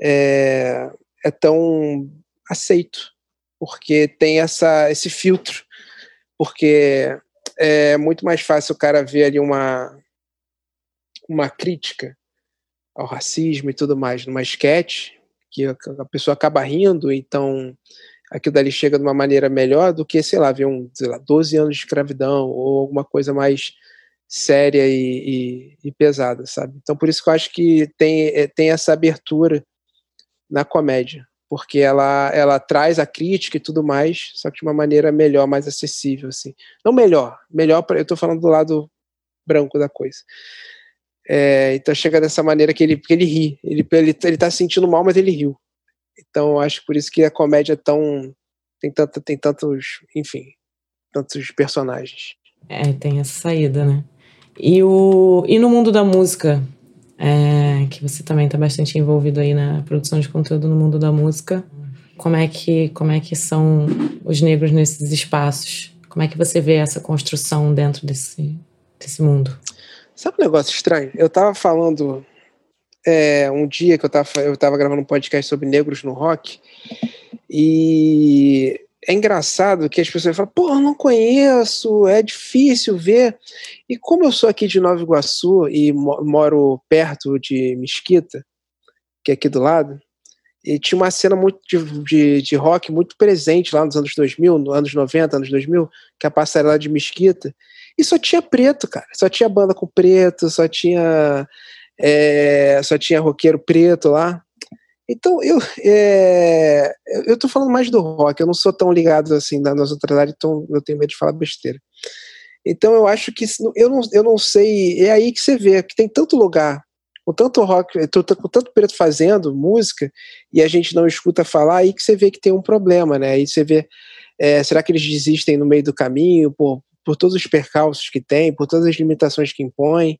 é, é tão aceito, porque tem essa, esse filtro, porque é muito mais fácil o cara ver ali uma, uma crítica ao racismo e tudo mais numa sketch, que a pessoa acaba rindo, então aquilo dali chega de uma maneira melhor do que, sei lá, ver um, sei lá, 12 anos de escravidão ou alguma coisa mais séria e, e, e pesada, sabe? Então por isso que eu acho que tem, é, tem essa abertura na comédia, porque ela, ela traz a crítica e tudo mais, só que de uma maneira melhor, mais acessível, assim. Não melhor, melhor, pra, eu estou falando do lado branco da coisa. É, então chega dessa maneira que ele, que ele ri. Ele, ele, ele tá se sentindo mal, mas ele riu. Então acho por isso que a comédia é tão. Tem, tanto, tem tantos. Enfim, tantos personagens.
É, tem essa saída, né? E, o, e no mundo da música, é, que você também está bastante envolvido aí na produção de conteúdo no mundo da música, como é que, como é que são os negros nesses espaços? Como é que você vê essa construção dentro desse, desse mundo?
Sabe um negócio estranho? Eu tava falando é, um dia que eu tava, eu tava gravando um podcast sobre negros no rock e é engraçado que as pessoas falam, pô, não conheço, é difícil ver. E como eu sou aqui de Nova Iguaçu e moro perto de Mesquita, que é aqui do lado, e tinha uma cena muito de, de, de, rock muito presente lá nos anos 2000, nos anos 90, anos 2000, que é a passarela de Mesquita, e só tinha preto, cara. Só tinha banda com preto, só tinha é, só tinha roqueiro preto lá. Então, eu, é, eu tô falando mais do rock, eu não sou tão ligado assim nas outras áreas, então eu tenho medo de falar besteira. Então, eu acho que eu não, eu não sei, é aí que você vê que tem tanto lugar, com tanto rock, com tanto preto fazendo música, e a gente não escuta falar, aí que você vê que tem um problema, né? Aí você vê, é, será que eles desistem no meio do caminho por, por todos os percalços que tem, por todas as limitações que impõem?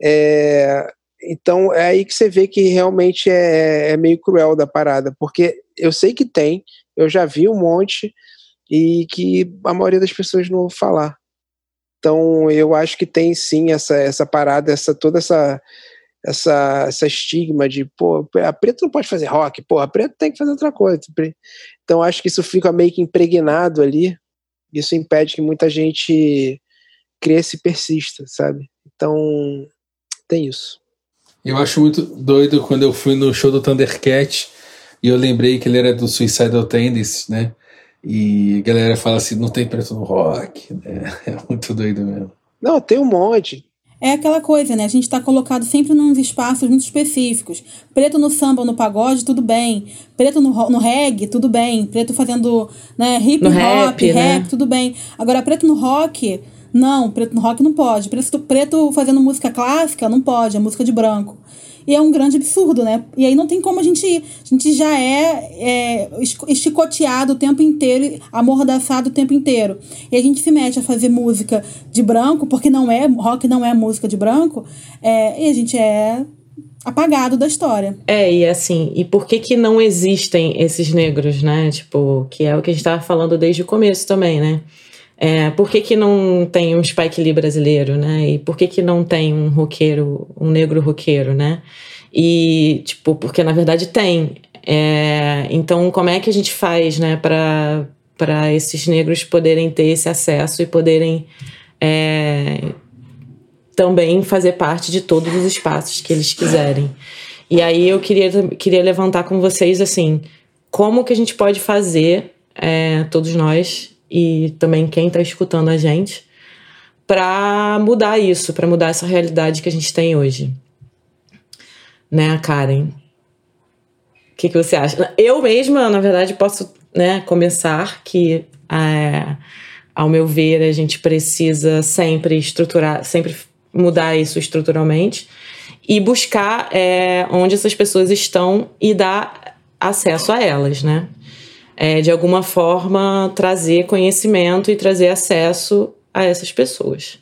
É, então é aí que você vê que realmente é, é meio cruel da parada, porque eu sei que tem, eu já vi um monte e que a maioria das pessoas não vão falar. Então eu acho que tem sim essa, essa parada, essa toda essa essa, essa estigma de pô, a preto não pode fazer rock, pô, a preto tem que fazer outra coisa. Então acho que isso fica meio que impregnado ali. Isso impede que muita gente cresça e persista, sabe? Então tem isso.
Eu acho muito doido quando eu fui no show do Thundercat e eu lembrei que ele era do Suicidal Tendencies, né? E a galera fala assim, não tem preto no rock, né? É muito doido mesmo.
Não, tem um monte.
É aquela coisa, né? A gente está colocado sempre nos espaços muito específicos. Preto no samba, no pagode, tudo bem. Preto no, no reggae, tudo bem. Preto fazendo né, hip hop, rap, né? rap, tudo bem. Agora, preto no rock, não, preto no rock não pode. Preto, preto fazendo música clássica não pode, é música de branco. E é um grande absurdo, né? E aí não tem como a gente ir. A gente já é, é esticoteado o tempo inteiro, amordaçado o tempo inteiro. E a gente se mete a fazer música de branco, porque não é, rock não é música de branco, é, e a gente é apagado da história.
É, e assim, e por que que não existem esses negros, né? Tipo, que é o que a gente tava falando desde o começo também, né? É, por que, que não tem um Spike Lee brasileiro, né? E por que, que não tem um roqueiro, um negro roqueiro, né? E, tipo, porque na verdade tem. É, então, como é que a gente faz, né, para esses negros poderem ter esse acesso e poderem é, também fazer parte de todos os espaços que eles quiserem? E aí eu queria, queria levantar com vocês, assim, como que a gente pode fazer, é, todos nós, e também quem está escutando a gente para mudar isso, para mudar essa realidade que a gente tem hoje. Né, Karen? O que, que você acha? Eu mesma, na verdade, posso né, começar que, é, ao meu ver, a gente precisa sempre estruturar, sempre mudar isso estruturalmente e buscar é, onde essas pessoas estão e dar acesso a elas, né? É, de alguma forma trazer conhecimento e trazer acesso a essas pessoas.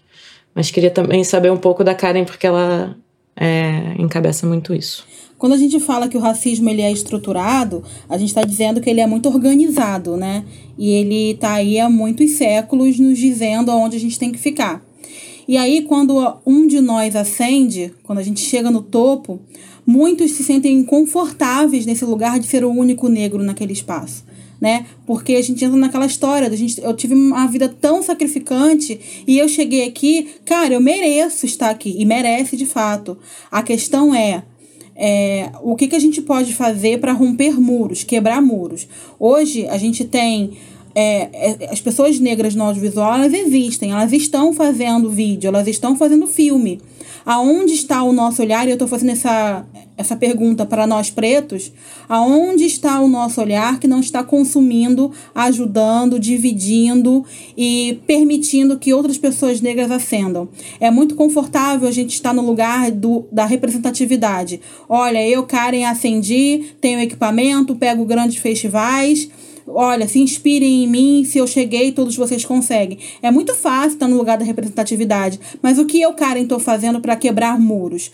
Mas queria também saber um pouco da Karen, porque ela é, encabeça muito isso.
Quando a gente fala que o racismo ele é estruturado, a gente está dizendo que ele é muito organizado, né? E ele está aí há muitos séculos nos dizendo aonde a gente tem que ficar. E aí, quando um de nós acende, quando a gente chega no topo, muitos se sentem confortáveis nesse lugar de ser o único negro naquele espaço né? Porque a gente entra naquela história, da gente, eu tive uma vida tão sacrificante e eu cheguei aqui, cara, eu mereço estar aqui e merece de fato. A questão é, é, o que, que a gente pode fazer para romper muros, quebrar muros? Hoje a gente tem é, é, as pessoas negras no audiovisual elas existem, elas estão fazendo vídeo, elas estão fazendo filme. Aonde está o nosso olhar? E eu estou fazendo essa, essa pergunta para nós pretos. Aonde está o nosso olhar que não está consumindo, ajudando, dividindo e permitindo que outras pessoas negras ascendam? É muito confortável a gente estar no lugar do, da representatividade. Olha, eu, Karen, acendi, tenho equipamento, pego grandes festivais olha, se inspirem em mim, se eu cheguei, todos vocês conseguem. É muito fácil estar no lugar da representatividade, mas o que eu, Karen, estou fazendo para quebrar muros?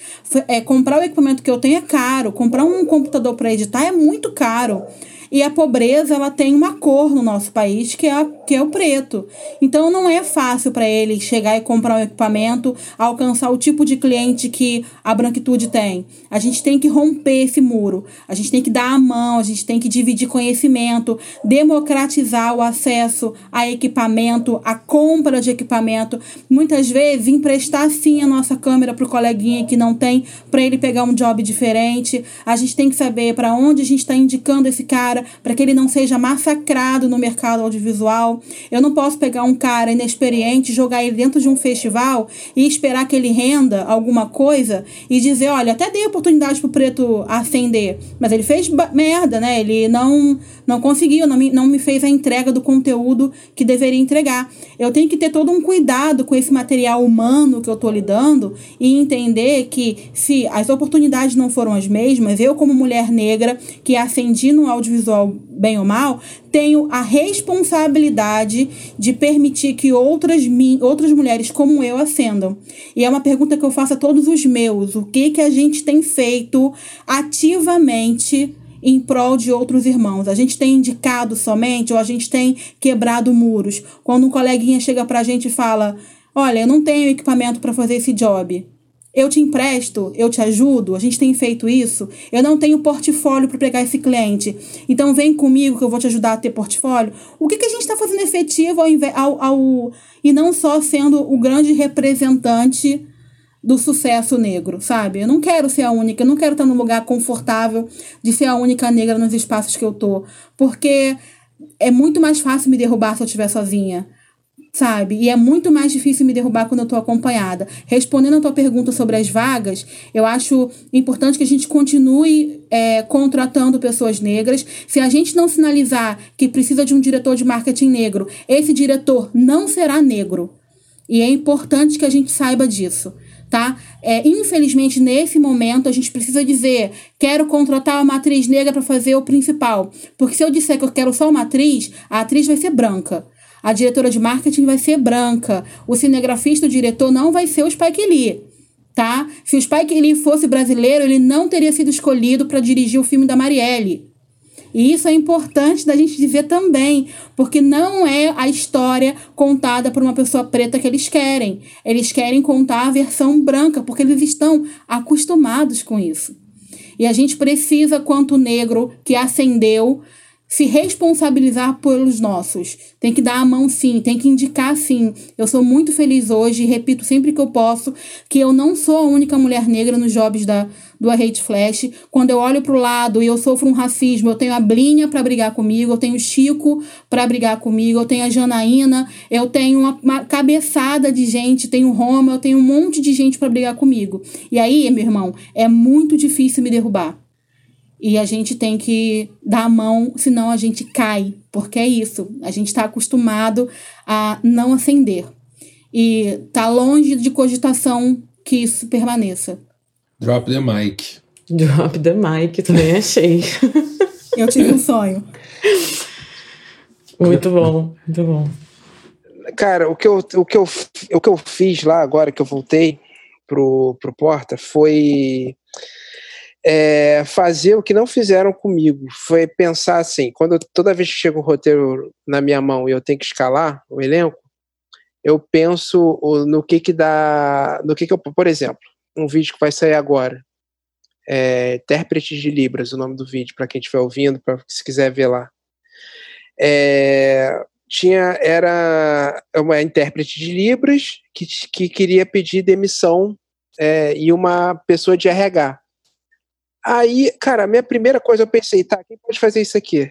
É comprar o equipamento que eu tenho é caro, comprar um computador para editar é muito caro. E a pobreza, ela tem uma cor no nosso país, que é, a, que é o preto. Então não é fácil para ele chegar e comprar um equipamento, alcançar o tipo de cliente que a branquitude tem. A gente tem que romper esse muro. A gente tem que dar a mão, a gente tem que dividir conhecimento, democratizar o acesso a equipamento, a compra de equipamento. Muitas vezes emprestar sim a nossa câmera para o coleguinha que não tem, para ele pegar um job diferente. A gente tem que saber para onde a gente está indicando esse cara, para que ele não seja massacrado no mercado audiovisual. Eu não posso pegar um cara inexperiente, jogar ele dentro de um festival e esperar que ele renda alguma coisa e dizer, olha, até dei oportunidade pro preto ascender, mas ele fez merda, né? Ele não não conseguiu, não me, não me fez a entrega do conteúdo que deveria entregar. Eu tenho que ter todo um cuidado com esse material humano que eu estou lidando e entender que se as oportunidades não foram as mesmas, eu, como mulher negra, que ascendi no audiovisual bem ou mal, tenho a responsabilidade de permitir que outras, outras mulheres como eu ascendam. E é uma pergunta que eu faço a todos os meus: o que, que a gente tem feito ativamente? em prol de outros irmãos. A gente tem indicado somente ou a gente tem quebrado muros. Quando um coleguinha chega para a gente e fala: Olha, eu não tenho equipamento para fazer esse job. Eu te empresto, eu te ajudo, a gente tem feito isso. Eu não tenho portfólio para pegar esse cliente. Então vem comigo que eu vou te ajudar a ter portfólio. O que, que a gente está fazendo efetivo ao, ao, ao, e não só sendo o grande representante do sucesso negro, sabe? Eu não quero ser a única, eu não quero estar num lugar confortável de ser a única negra nos espaços que eu tô, porque é muito mais fácil me derrubar se eu estiver sozinha, sabe? E é muito mais difícil me derrubar quando eu tô acompanhada. Respondendo a tua pergunta sobre as vagas, eu acho importante que a gente continue é, contratando pessoas negras. Se a gente não sinalizar que precisa de um diretor de marketing negro, esse diretor não será negro. E é importante que a gente saiba disso tá? É, infelizmente, nesse momento, a gente precisa dizer: quero contratar uma atriz negra para fazer o principal. Porque se eu disser que eu quero só uma atriz, a atriz vai ser branca. A diretora de marketing vai ser branca. O cinegrafista, o diretor, não vai ser o Spike Lee. Tá? Se o Spike Lee fosse brasileiro, ele não teria sido escolhido para dirigir o filme da Marielle. E isso é importante da gente dizer também, porque não é a história contada por uma pessoa preta que eles querem. Eles querem contar a versão branca, porque eles estão acostumados com isso. E a gente precisa, quanto negro que ascendeu, se responsabilizar pelos nossos. Tem que dar a mão sim, tem que indicar sim. Eu sou muito feliz hoje repito sempre que eu posso que eu não sou a única mulher negra nos jobs da, do Hate Flash. Quando eu olho para o lado e eu sofro um racismo, eu tenho a Blinha para brigar comigo, eu tenho o Chico para brigar comigo, eu tenho a Janaína, eu tenho uma, uma cabeçada de gente, tenho Roma, eu tenho um monte de gente para brigar comigo. E aí, meu irmão, é muito difícil me derrubar. E a gente tem que dar a mão, senão a gente cai, porque é isso. A gente está acostumado a não acender. E tá longe de cogitação que isso permaneça.
Drop the mic.
Drop the mic, também achei.
Eu tive um sonho.
Muito bom, muito bom.
Cara, o que eu, o que eu, o que eu fiz lá agora que eu voltei pro, pro Porta foi é, fazer o que não fizeram comigo. Foi pensar assim, quando toda vez que chega o roteiro na minha mão e eu tenho que escalar o elenco, eu penso no que que dá, no que que eu, por exemplo, um vídeo que vai sair agora, é, de Libras, o nome do vídeo, para quem estiver ouvindo, para se quiser ver lá. É, tinha era uma intérprete de Libras que, que queria pedir demissão é, e uma pessoa de RH. Aí, cara, a minha primeira coisa eu pensei, tá, quem pode fazer isso aqui?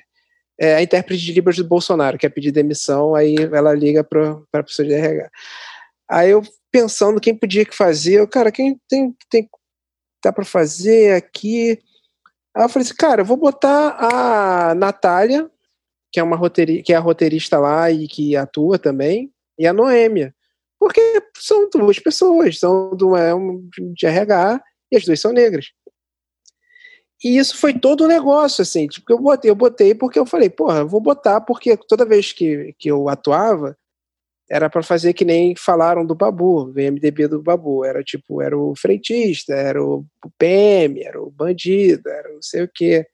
É a intérprete de Libras do Bolsonaro, quer pedir demissão, aí ela liga para a pessoa de RH. Aí eu pensando quem podia que fazer, eu, cara, quem tem, tem dá para fazer aqui? Aí eu falei assim, cara, eu vou botar a Natália, que é uma roteirista, que é a roteirista lá e que atua também, e a Noêmia. Porque são duas pessoas, são é um, de RH e as duas são negras. E isso foi todo um negócio, assim, tipo, eu botei, eu botei porque eu falei, porra, eu vou botar, porque toda vez que, que eu atuava, era para fazer que nem falaram do Babu, o MDB do Babu, era tipo, era o frentista, era o PM, era o bandido, era não sei o quê.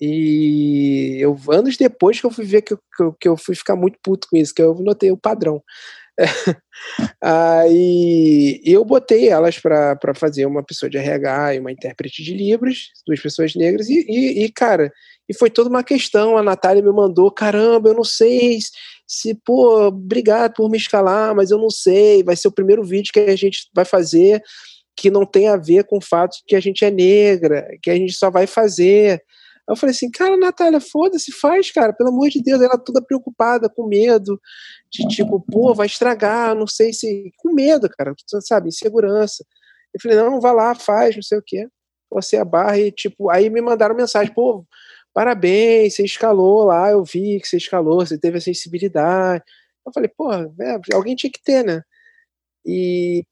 E eu, anos depois que eu fui ver que que que eu fui ficar muito puto com isso, que eu notei o padrão. Aí eu botei elas para fazer uma pessoa de RH e uma intérprete de Libras, duas pessoas negras, e, e, e, cara, e foi toda uma questão. A Natália me mandou: caramba, eu não sei se, pô, obrigado por me escalar, mas eu não sei, vai ser o primeiro vídeo que a gente vai fazer que não tem a ver com o fato que a gente é negra, que a gente só vai fazer. Eu falei assim, cara, Natália, foda-se, faz, cara, pelo amor de Deus. Ela toda preocupada, com medo, de tipo, pô, vai estragar, não sei se. Com medo, cara, sabe, insegurança. Eu falei, não, vai lá, faz, não sei o quê. Você a barra e, tipo, aí me mandaram mensagem, pô, parabéns, você escalou lá, eu vi que você escalou, você teve a sensibilidade. Eu falei, pô, é, alguém tinha que ter, né? E,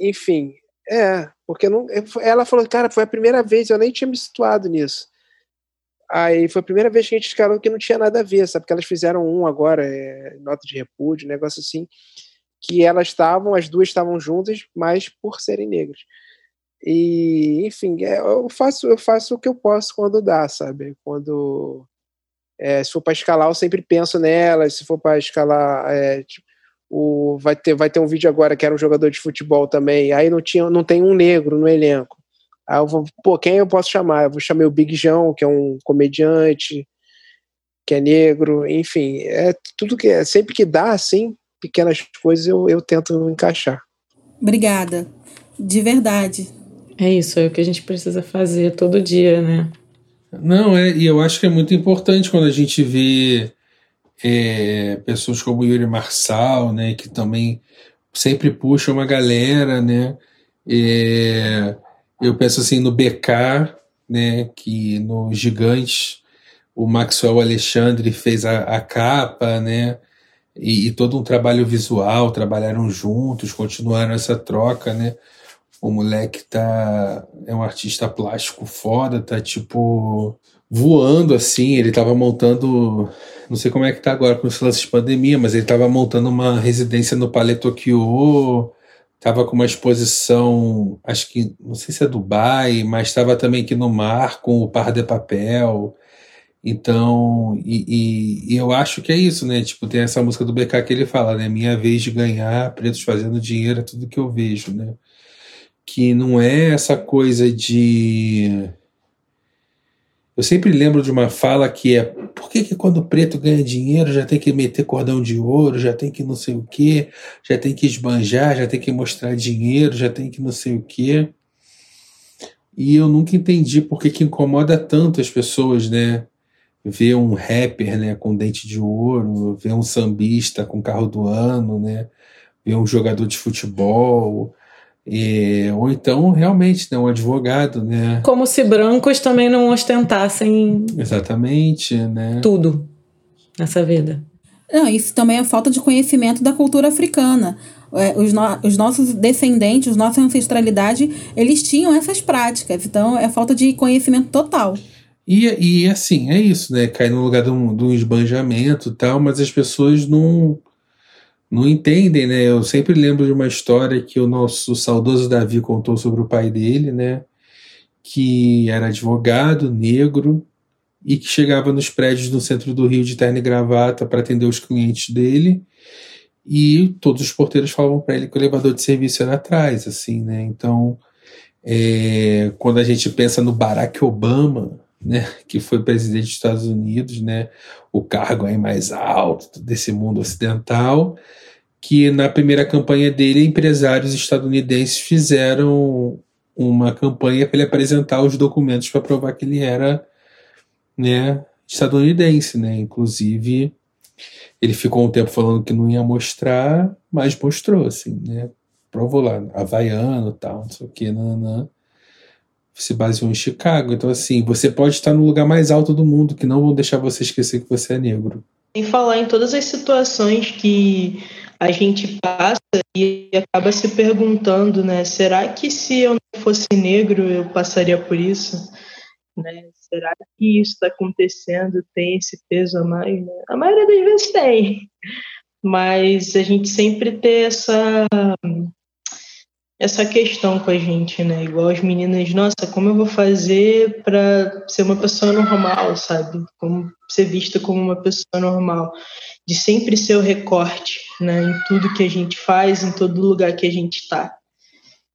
enfim, é, porque não, ela falou, cara, foi a primeira vez, eu nem tinha me situado nisso. Aí foi a primeira vez que a gente escalou que não tinha nada a ver, sabe? Porque elas fizeram um agora, é, nota de repúdio, negócio assim, que elas estavam, as duas estavam juntas, mas por serem negras. E, enfim, é, eu faço, eu faço o que eu posso quando dá, sabe? Quando. É, se for para escalar, eu sempre penso nelas. Se for para escalar. É, tipo, o, vai, ter, vai ter um vídeo agora que era um jogador de futebol também. Aí não, tinha, não tem um negro no elenco. Aí eu vou, pô, quem eu posso chamar? Eu vou chamar o Big João, que é um comediante, que é negro, enfim, é tudo que é, sempre que dá, assim, pequenas coisas eu, eu tento encaixar.
Obrigada, de verdade.
É isso, é o que a gente precisa fazer todo dia, né?
Não, é, e eu acho que é muito importante quando a gente vê é, pessoas como Yuri Marçal, né, que também sempre puxa uma galera, né, é, eu penso assim no BK, né, que no Gigantes o Maxwell Alexandre fez a, a capa, né, e, e, todo um trabalho visual, trabalharam juntos, continuaram essa troca, né. O moleque tá é um artista plástico foda, tá tipo voando assim, ele tava montando, não sei como é que tá agora com os lances de pandemia, mas ele tava montando uma residência no Palais Tokyo, Tava com uma exposição, acho que, não sei se é Dubai, mas estava também aqui no mar com o Par de Papel. Então, e, e, e, eu acho que é isso, né? Tipo, tem essa música do BK que ele fala, né? Minha vez de ganhar, pretos fazendo dinheiro é tudo que eu vejo, né? Que não é essa coisa de eu sempre lembro de uma fala que é: por que, que quando o preto ganha dinheiro já tem que meter cordão de ouro, já tem que não sei o quê, já tem que esbanjar, já tem que mostrar dinheiro, já tem que não sei o quê? E eu nunca entendi por que, que incomoda tanto as pessoas, né? Ver um rapper né, com dente de ouro, ver um sambista com carro do ano, né? Ver um jogador de futebol, e, ou então, realmente, né, um advogado, né?
Como se brancos também não ostentassem.
Exatamente, né?
Tudo nessa vida.
Não, isso também é falta de conhecimento da cultura africana. É, os, no, os nossos descendentes, nossa ancestralidade, eles tinham essas práticas. Então, é falta de conhecimento total.
E, e assim, é isso, né? Cai no lugar de um, de um esbanjamento e tal, mas as pessoas não não entendem, né? Eu sempre lembro de uma história que o nosso saudoso Davi contou sobre o pai dele, né? Que era advogado, negro, e que chegava nos prédios no centro do Rio de terno e gravata para atender os clientes dele. E todos os porteiros falavam para ele que o elevador de serviço era atrás, assim, né? Então, é, quando a gente pensa no Barack Obama, né, que foi presidente dos Estados Unidos, né, o cargo aí mais alto desse mundo ocidental, que na primeira campanha dele, empresários estadunidenses fizeram uma campanha para ele apresentar os documentos para provar que ele era né, estadunidense, né? Inclusive, ele ficou um tempo falando que não ia mostrar, mas mostrou, assim, né? Provou lá, havaiano tal, não sei o que, nanã. Se baseou em Chicago. Então, assim, você pode estar no lugar mais alto do mundo, que não vão deixar você esquecer que você é negro.
Em falar em todas as situações que a gente passa e acaba se perguntando, né? Será que se eu não fosse negro eu passaria por isso? Né? Será que isso está acontecendo tem esse peso a mais? Né? A maioria das vezes tem, mas a gente sempre tem essa essa questão com a gente, né? Igual as meninas, nossa, como eu vou fazer para ser uma pessoa normal, sabe? Como ser vista como uma pessoa normal, de sempre ser o recorte, né? Em tudo que a gente faz, em todo lugar que a gente está.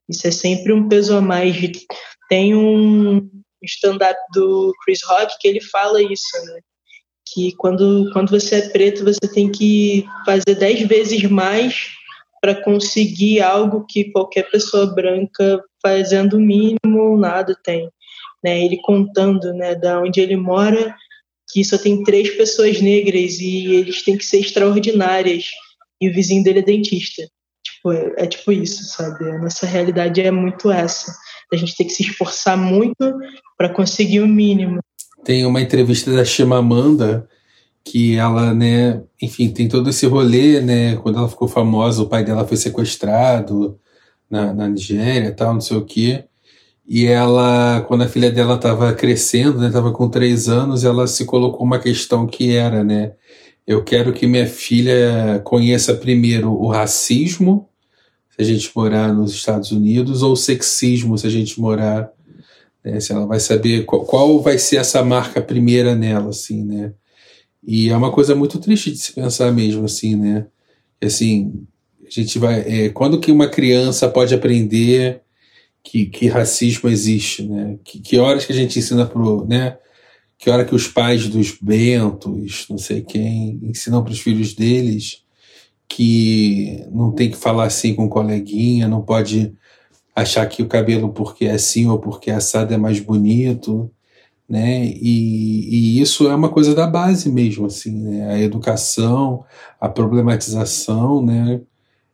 Isso é sempre um peso a mais. Tem um stand-up do Chris Rock que ele fala isso, né? Que quando, quando você é preto, você tem que fazer dez vezes mais para conseguir algo que qualquer pessoa branca fazendo o mínimo nada tem. Né? Ele contando né, da onde ele mora, que só tem três pessoas negras e eles têm que ser extraordinárias. E o vizinho dele é dentista. Tipo, é, é tipo isso, sabe? A nossa realidade é muito essa. A gente tem que se esforçar muito para conseguir o mínimo.
Tem uma entrevista da Chimamanda que ela, né, enfim, tem todo esse rolê, né, quando ela ficou famosa, o pai dela foi sequestrado na, na Nigéria, tal, não sei o quê, e ela, quando a filha dela estava crescendo, né, estava com três anos, ela se colocou uma questão que era, né, eu quero que minha filha conheça primeiro o racismo, se a gente morar nos Estados Unidos, ou o sexismo, se a gente morar, né, se ela vai saber qual, qual vai ser essa marca primeira nela, assim, né, e é uma coisa muito triste de se pensar mesmo, assim, né? Assim, a gente vai. É, quando que uma criança pode aprender que, que racismo existe, né? Que, que horas que a gente ensina pro, né? Que hora que os pais dos Bentos, não sei quem, ensinam para os filhos deles que não tem que falar assim com o coleguinha, não pode achar que o cabelo porque é assim ou porque é assado é mais bonito, né? E, e, isso é uma coisa da base mesmo, assim, né? A educação, a problematização, né?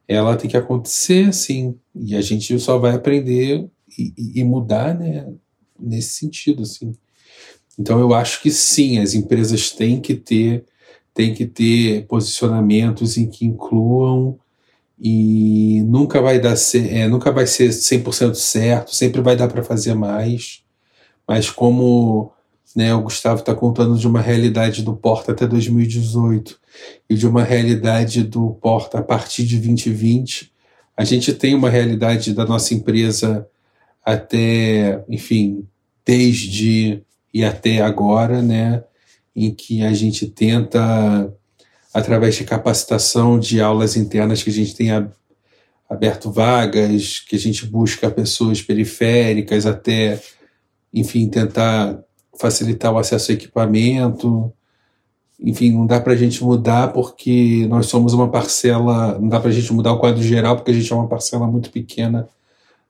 Ela tem que acontecer, assim, e a gente só vai aprender e, e mudar, né? Nesse sentido, assim. Então eu acho que sim, as empresas têm que ter têm que ter posicionamentos em que incluam e nunca vai dar é, nunca vai ser 100% certo, sempre vai dar para fazer mais mas como né, o Gustavo está contando de uma realidade do Porta até 2018 e de uma realidade do Porta a partir de 2020, a gente tem uma realidade da nossa empresa até, enfim, desde e até agora, né, em que a gente tenta, através de capacitação de aulas internas que a gente tem aberto vagas, que a gente busca pessoas periféricas até enfim, tentar facilitar o acesso ao equipamento. Enfim, não dá para a gente mudar porque nós somos uma parcela, não dá para a gente mudar o quadro geral porque a gente é uma parcela muito pequena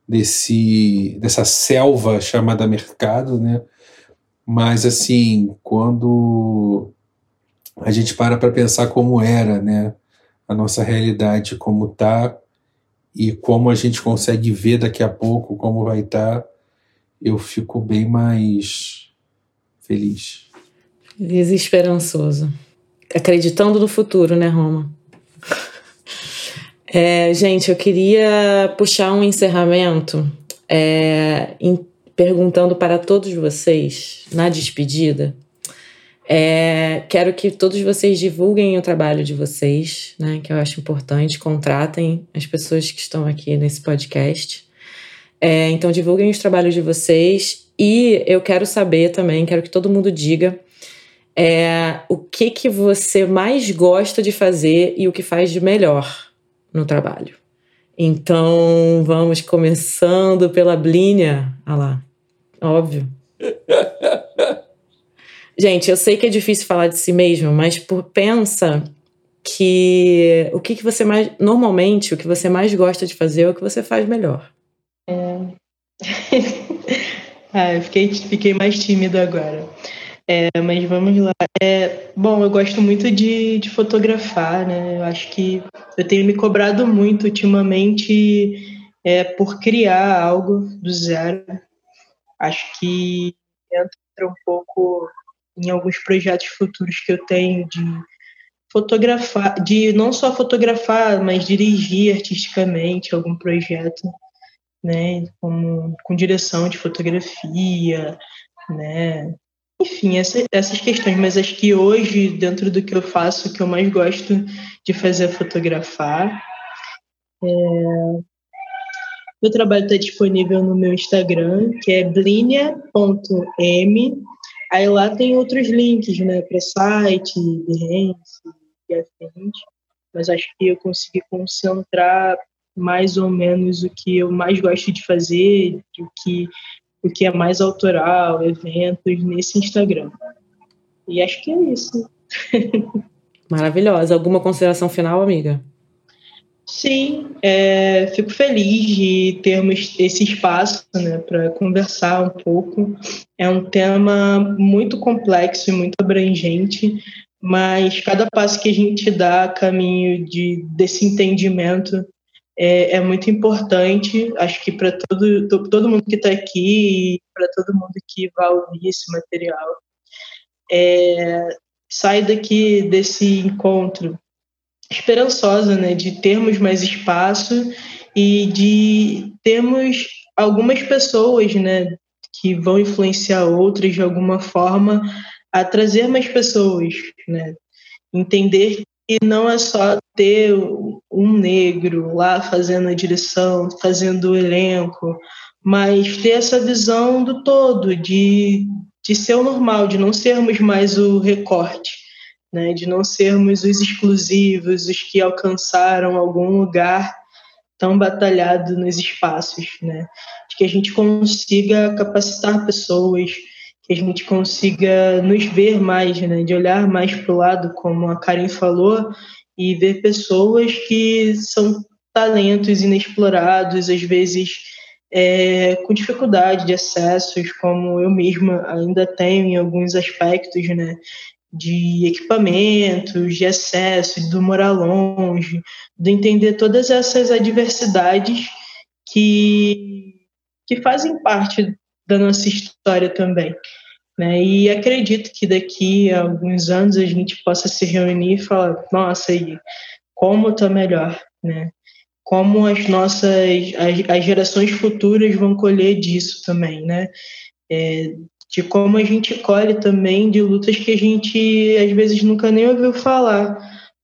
desse dessa selva chamada mercado, né? Mas assim, quando a gente para para pensar como era, né, a nossa realidade como tá e como a gente consegue ver daqui a pouco como vai estar, tá, eu fico bem mais feliz.
Feliz e esperançoso. Acreditando no futuro, né, Roma? É, gente, eu queria puxar um encerramento é, em, perguntando para todos vocês, na despedida, é, quero que todos vocês divulguem o trabalho de vocês, né, que eu acho importante, contratem as pessoas que estão aqui nesse podcast. É, então divulguem os trabalhos de vocês e eu quero saber também, quero que todo mundo diga é, o que que você mais gosta de fazer e o que faz de melhor no trabalho. Então vamos começando pela Blínia. Ah lá, óbvio. Gente, eu sei que é difícil falar de si mesmo, mas por, pensa que o que, que você mais. Normalmente, o que você mais gosta de fazer é o que você faz melhor. É...
ah, eu fiquei, fiquei mais tímido agora. É, mas vamos lá. É, bom, eu gosto muito de, de fotografar, né? Eu acho que eu tenho me cobrado muito ultimamente é, por criar algo do zero. Acho que entra um pouco em alguns projetos futuros que eu tenho de fotografar, de não só fotografar, mas dirigir artisticamente algum projeto né, com, com direção de fotografia, né, enfim, essa, essas questões, mas acho que hoje, dentro do que eu faço, o que eu mais gosto de fazer é fotografar. É... Meu trabalho está disponível no meu Instagram, que é blinia.m. Aí lá tem outros links, né, para site, Behance e afins. Mas acho que eu consegui concentrar mais ou menos o que eu mais gosto de fazer, o que, o que é mais autoral, eventos, nesse Instagram. E acho que é isso.
Maravilhosa. Alguma consideração final, amiga?
Sim, é, fico feliz de termos esse espaço né, para conversar um pouco. É um tema muito complexo e muito abrangente, mas cada passo que a gente dá a caminho de, desse entendimento é, é muito importante. Acho que para todo, todo mundo que está aqui e para todo mundo que vai ouvir esse material, é, sai daqui desse encontro esperançosa, né, de termos mais espaço e de termos algumas pessoas, né, que vão influenciar outras de alguma forma a trazer mais pessoas, né, entender que não é só ter um negro lá fazendo a direção, fazendo o elenco, mas ter essa visão do todo, de de ser o normal, de não sermos mais o recorte, né? de não sermos os exclusivos, os que alcançaram algum lugar tão batalhado nos espaços, né? de que a gente consiga capacitar pessoas, que a gente consiga nos ver mais, né? de olhar mais para o lado, como a Karen falou, e ver pessoas que são talentos inexplorados, às vezes é, com dificuldade de acessos, como eu mesma ainda tenho em alguns aspectos, né? De equipamentos, de acesso, do morar longe, de entender todas essas adversidades que, que fazem parte da nossa história também. Né? E acredito que daqui a alguns anos a gente possa se reunir e falar: nossa, aí, como está melhor, né? como as nossas as, as gerações futuras vão colher disso também, né? É, de como a gente colhe também de lutas que a gente às vezes nunca nem ouviu falar,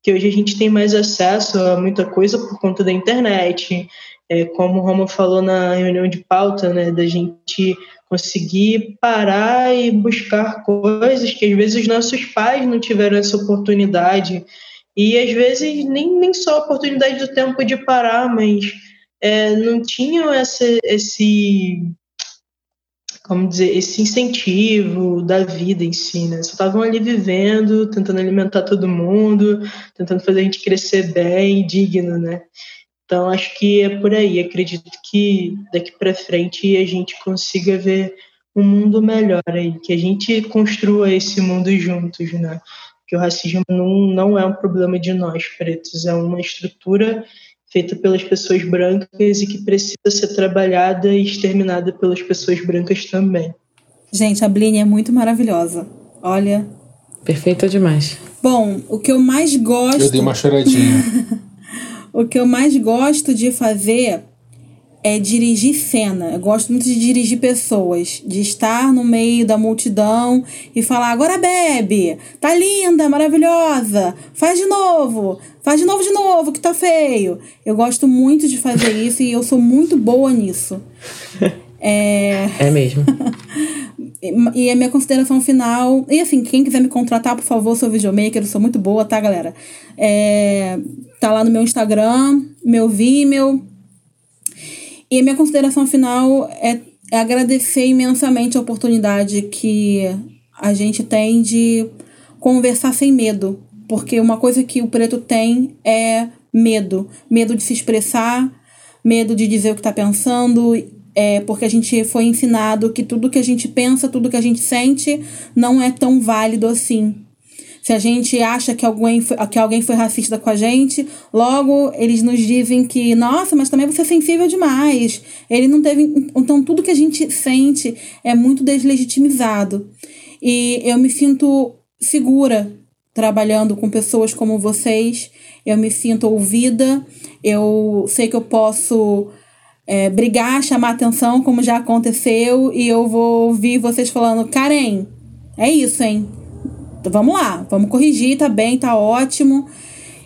que hoje a gente tem mais acesso a muita coisa por conta da internet, é, como o Roma falou na reunião de pauta, né, da gente conseguir parar e buscar coisas que às vezes os nossos pais não tiveram essa oportunidade e às vezes nem, nem só a oportunidade do tempo de parar, mas é, não tinham esse, esse, como dizer, esse incentivo da vida em si, né? Só estavam ali vivendo, tentando alimentar todo mundo, tentando fazer a gente crescer bem, digno, né? Então acho que é por aí. Acredito que daqui para frente a gente consiga ver um mundo melhor aí, que a gente construa esse mundo juntos, né? que o racismo não, não é um problema de nós pretos, é uma estrutura feita pelas pessoas brancas e que precisa ser trabalhada e exterminada pelas pessoas brancas também.
Gente, a Bline é muito maravilhosa. Olha.
Perfeita demais.
Bom, o que eu mais gosto.
Eu dei uma choradinha.
o que eu mais gosto de fazer é dirigir cena. Eu gosto muito de dirigir pessoas, de estar no meio da multidão e falar: agora bebe, tá linda, maravilhosa, faz de novo, faz de novo de novo, que tá feio. Eu gosto muito de fazer isso e eu sou muito boa nisso.
É, é mesmo.
e a minha consideração final. E assim, quem quiser me contratar, por favor, sou videomaker, sou muito boa, tá, galera? É, tá lá no meu Instagram, meu Vimeo e a minha consideração final é, é agradecer imensamente a oportunidade que a gente tem de conversar sem medo. Porque uma coisa que o preto tem é medo. Medo de se expressar, medo de dizer o que está pensando, é porque a gente foi ensinado que tudo que a gente pensa, tudo que a gente sente não é tão válido assim. Se a gente acha que alguém, foi, que alguém foi racista com a gente, logo eles nos dizem que, nossa, mas também você é sensível demais. Ele não teve. Então, tudo que a gente sente é muito deslegitimizado. E eu me sinto segura trabalhando com pessoas como vocês. Eu me sinto ouvida. Eu sei que eu posso é, brigar, chamar atenção, como já aconteceu, e eu vou ouvir vocês falando: Karen, é isso, hein? Então, vamos lá, vamos corrigir, tá bem, tá ótimo.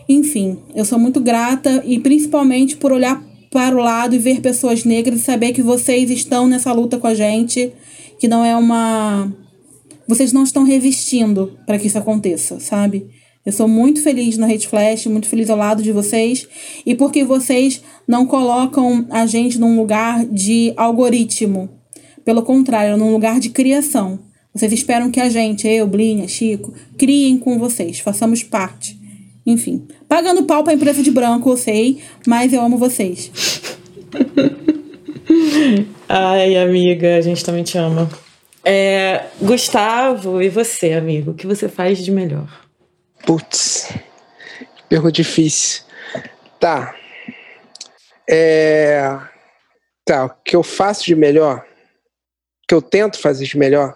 Enfim, eu sou muito grata e principalmente por olhar para o lado e ver pessoas negras e saber que vocês estão nessa luta com a gente, que não é uma. Vocês não estão resistindo para que isso aconteça, sabe? Eu sou muito feliz na Rede Flash, muito feliz ao lado de vocês e porque vocês não colocam a gente num lugar de algoritmo. Pelo contrário, num lugar de criação. Vocês esperam que a gente, eu, Blinha, Chico, criem com vocês, façamos parte. Enfim, pagando pau pra empresa de branco, eu sei, mas eu amo vocês.
Ai, amiga, a gente também te ama. É, Gustavo, e você, amigo? O que você faz de melhor?
Putz, pergunta difícil. Tá. É... Tá, o que eu faço de melhor, o que eu tento fazer de melhor,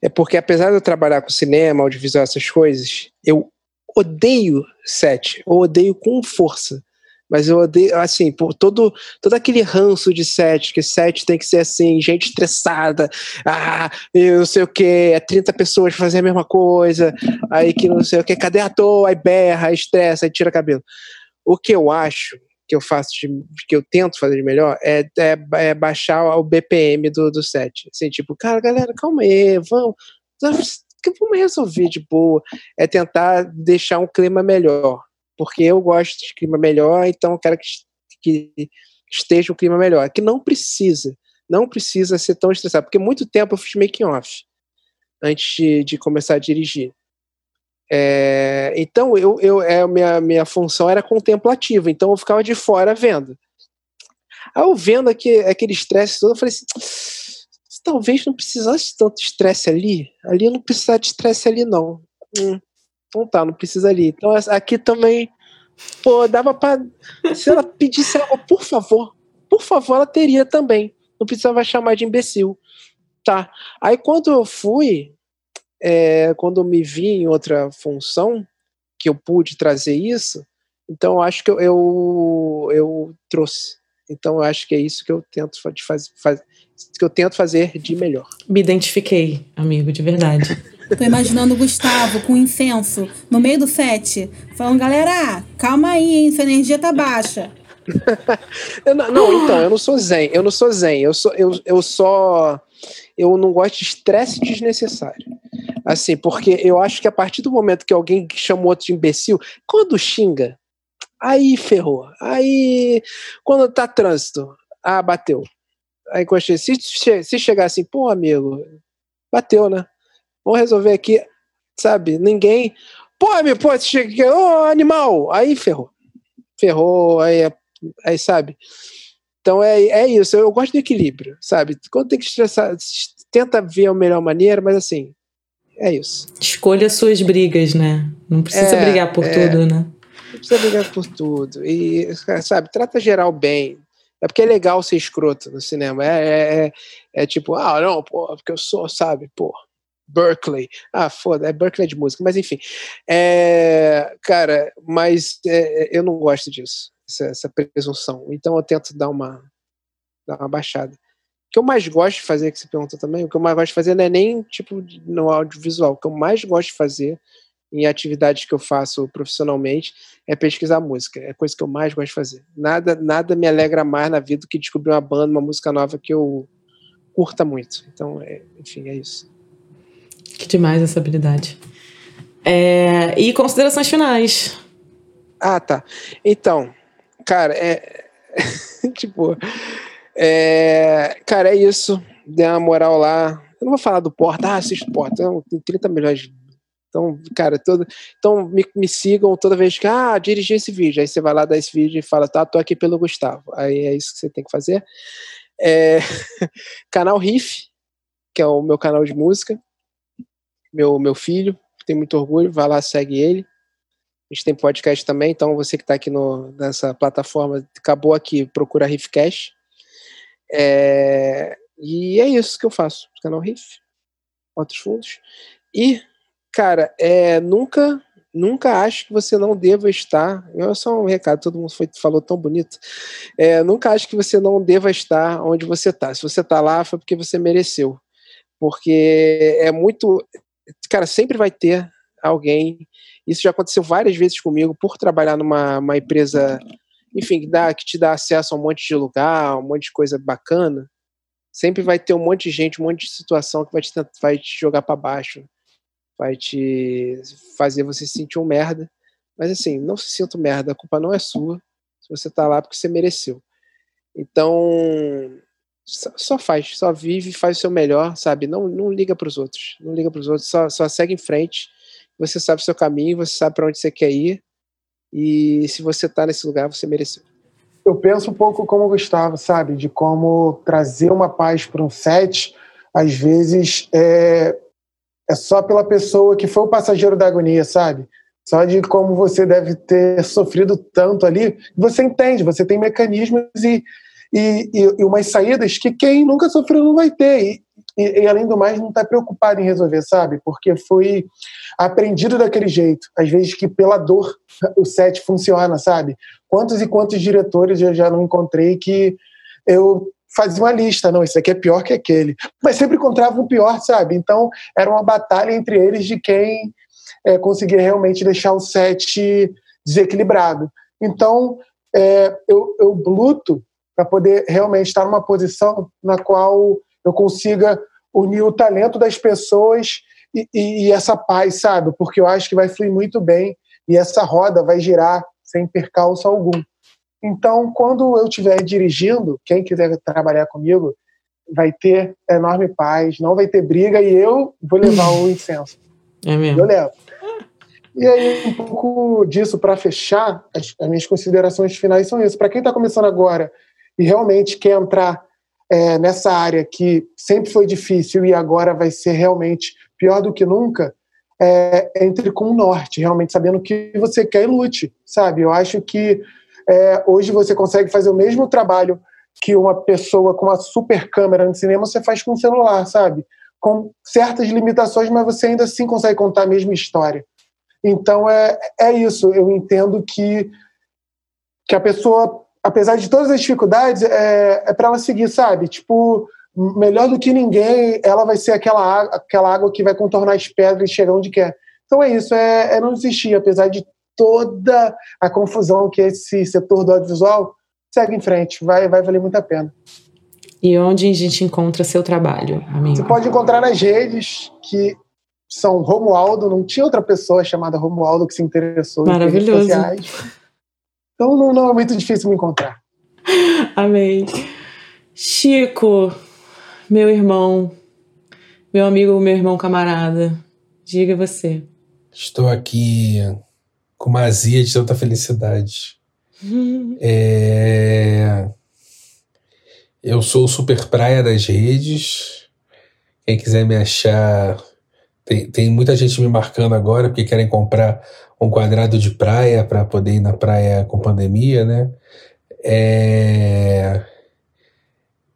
é porque apesar de eu trabalhar com cinema, audiovisual, essas coisas, eu odeio set, eu odeio com força. Mas eu odeio, assim, por todo, todo aquele ranço de set, que set tem que ser assim, gente estressada, ah, eu não sei o que, é 30 pessoas fazendo a mesma coisa, aí que não sei o que, cadê a ator? Aí berra, aí estressa, aí tira cabelo. O que eu acho que eu faço, de, que eu tento fazer de melhor, é, é, é baixar o BPM do, do set. Assim, tipo, cara, galera, calma aí, vamos, vamos resolver de boa. É tentar deixar um clima melhor. Porque eu gosto de clima melhor, então eu quero que, que esteja um clima melhor. Que não precisa. Não precisa ser tão estressado. Porque muito tempo eu fiz making off antes de, de começar a dirigir. É, então eu, eu é, minha, minha função era contemplativa, então eu ficava de fora vendo. Aí eu vendo aqui, aquele estresse todo, eu falei assim, talvez não precisasse tanto estresse ali, ali eu não precisava de estresse ali não. Hum, então tá, não precisa ali. Então aqui também, pô, dava para se ela pedisse algo, por favor, por favor, ela teria também. Não precisava chamar de imbecil. Tá. Aí quando eu fui, é, quando eu me vi em outra função, que eu pude trazer isso, então eu acho que eu, eu, eu trouxe. Então eu acho que é isso que eu tento faz, faz, que eu tento fazer de melhor.
Me identifiquei, amigo, de verdade.
Tô imaginando o Gustavo com incenso no meio do set, falando, galera, calma aí, hein, sua energia tá baixa.
não, não, então, eu não sou zen, eu não sou zen, eu sou, eu, eu só eu não gosto de estresse desnecessário. Assim, porque eu acho que a partir do momento que alguém chama outro de imbecil, quando xinga, aí ferrou. Aí, quando tá trânsito, ah, bateu. Aí, se, se chegar assim, pô, amigo, bateu, né? Vamos resolver aqui, sabe? Ninguém. Pô, amigo, pô, chega, ô, oh, animal! Aí ferrou. Ferrou, aí, aí sabe? Então é, é isso, eu gosto do equilíbrio, sabe? Quando tem que estressar, tenta ver a melhor maneira, mas assim, é isso.
Escolha suas brigas, né? Não precisa é, brigar por é, tudo, né?
Não precisa brigar por tudo. E, sabe, trata geral bem. É porque é legal ser escroto no cinema. É, é, é, é tipo, ah, não, pô, porque eu sou, sabe, pô, Berkeley. Ah, foda, é Berkeley de música, mas enfim. É, cara, mas é, eu não gosto disso, essa, essa, presunção. Então eu tento dar uma, dar uma baixada que eu mais gosto de fazer, que você perguntou também, o que eu mais gosto de fazer não é nem tipo no audiovisual, o que eu mais gosto de fazer em atividades que eu faço profissionalmente é pesquisar música, é a coisa que eu mais gosto de fazer. Nada, nada me alegra mais na vida do que descobrir uma banda, uma música nova que eu curta muito. Então, é, enfim, é isso.
Que demais essa habilidade. É, e considerações finais.
Ah, tá. Então, cara, é tipo é, cara, é isso. Dê uma moral lá. Eu não vou falar do Porta, ah, assiste Porta. Tem 30 milhões. Então, cara, todo, então me, me sigam toda vez que, ah, dirigi esse vídeo. Aí você vai lá dar esse vídeo e fala, tá, tô aqui pelo Gustavo. Aí é isso que você tem que fazer. É, canal Riff, que é o meu canal de música. Meu, meu filho, tem muito orgulho, vai lá, segue ele. A gente tem podcast também, então você que está aqui no, nessa plataforma, acabou aqui, procura Riffcast. É, e é isso que eu faço. Canal Riff, outros fundos. E, cara, é, nunca, nunca acho que você não deva estar. É só um recado, todo mundo foi, falou tão bonito. É, nunca acho que você não deva estar onde você está. Se você está lá, foi porque você mereceu. Porque é muito. Cara, sempre vai ter alguém. Isso já aconteceu várias vezes comigo por trabalhar numa empresa enfim, que, dá, que te dá acesso a um monte de lugar, um monte de coisa bacana, sempre vai ter um monte de gente, um monte de situação que vai te, vai te jogar para baixo, vai te fazer você se sentir um merda. Mas assim, não se sinta um merda, a culpa não é sua. Se você tá lá porque você mereceu. Então, só faz, só vive, faz o seu melhor, sabe? Não, não liga para os outros, não liga para os outros, só, só segue em frente. Você sabe o seu caminho, você sabe para onde você quer ir. E se você tá nesse lugar, você mereceu
eu penso um pouco como o Gustavo, sabe? De como trazer uma paz para um set, às vezes, é, é só pela pessoa que foi o passageiro da agonia, sabe? Só de como você deve ter sofrido tanto ali, você entende, você tem mecanismos e, e, e umas saídas que quem nunca sofreu não vai ter. E, e, e além do mais, não está preocupado em resolver, sabe? Porque foi aprendido daquele jeito. Às vezes que pela dor o set funciona, sabe? Quantos e quantos diretores eu já não encontrei que eu fazia uma lista, não, isso aqui é pior que aquele. Mas sempre encontrava um pior, sabe? Então era uma batalha entre eles de quem é, conseguia realmente deixar o set desequilibrado. Então é, eu, eu luto para poder realmente estar numa posição na qual eu consiga unir o talento das pessoas e, e, e essa paz, sabe? Porque eu acho que vai fluir muito bem e essa roda vai girar sem percalço algum. Então, quando eu estiver dirigindo, quem quiser trabalhar comigo, vai ter enorme paz, não vai ter briga e eu vou levar o incenso.
É mesmo?
Eu levo. E aí, um pouco disso para fechar, as, as, minhas considerações finais são isso. Para quem está começando agora e realmente quer entrar é, nessa área que sempre foi difícil e agora vai ser realmente pior do que nunca, é, entre com o norte, realmente sabendo o que você quer e lute, sabe? Eu acho que é, hoje você consegue fazer o mesmo trabalho que uma pessoa com uma super câmera no cinema você faz com um celular, sabe? Com certas limitações, mas você ainda assim consegue contar a mesma história. Então é, é isso. Eu entendo que, que a pessoa, apesar de todas as dificuldades, é, é para ela seguir, sabe? Tipo, melhor do que ninguém, ela vai ser aquela, aquela água que vai contornar as pedras e chegar onde quer. Então é isso, é, é não desistir, apesar de toda a confusão que esse setor do audiovisual, segue em frente, vai, vai valer muito a pena.
E onde a gente encontra seu trabalho, amigo?
Você pode encontrar nas redes que são Romualdo, não tinha outra pessoa chamada Romualdo que se interessou
Maravilhoso.
nas redes sociais. Então não, não é muito difícil me encontrar.
Amém. Chico, meu irmão, meu amigo, meu irmão camarada, diga você.
Estou aqui com uma azia de tanta felicidade. é... Eu sou o Super Praia das redes. Quem quiser me achar. Tem, tem muita gente me marcando agora porque querem comprar um quadrado de praia para poder ir na praia com pandemia, né? É...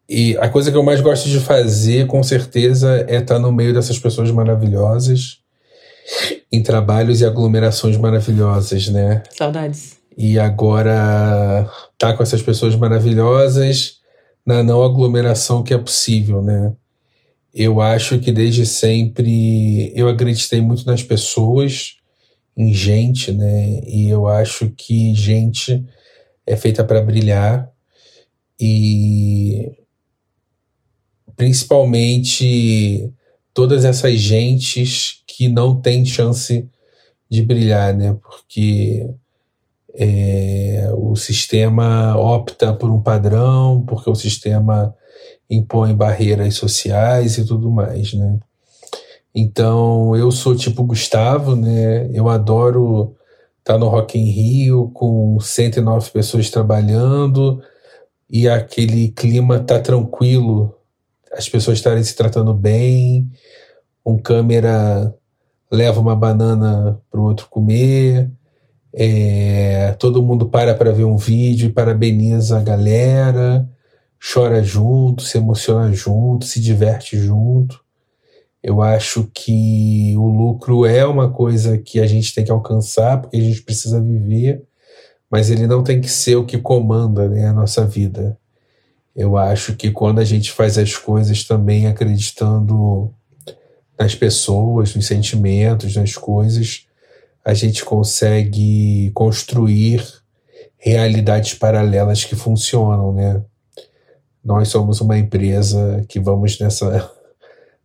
E a coisa que eu mais gosto de fazer, com certeza, é estar no meio dessas pessoas maravilhosas, em trabalhos e aglomerações maravilhosas, né?
Saudades.
E agora tá com essas pessoas maravilhosas na não aglomeração que é possível, né? Eu acho que desde sempre eu acreditei muito nas pessoas, em gente, né? E eu acho que gente é feita para brilhar e principalmente todas essas gentes que não têm chance de brilhar, né? Porque é, o sistema opta por um padrão, porque o sistema impõe barreiras sociais e tudo mais, né? Então, eu sou tipo Gustavo, né? Eu adoro estar tá no Rock in Rio com 109 pessoas trabalhando e aquele clima tá tranquilo as pessoas estarem se tratando bem, um câmera leva uma banana para o outro comer, é, todo mundo para para ver um vídeo e parabeniza a galera, chora junto, se emociona junto, se diverte junto. Eu acho que o lucro é uma coisa que a gente tem que alcançar, porque a gente precisa viver, mas ele não tem que ser o que comanda né, a nossa vida. Eu acho que quando a gente faz as coisas também acreditando nas pessoas, nos sentimentos, nas coisas, a gente consegue construir realidades paralelas que funcionam, né? Nós somos uma empresa que vamos nessa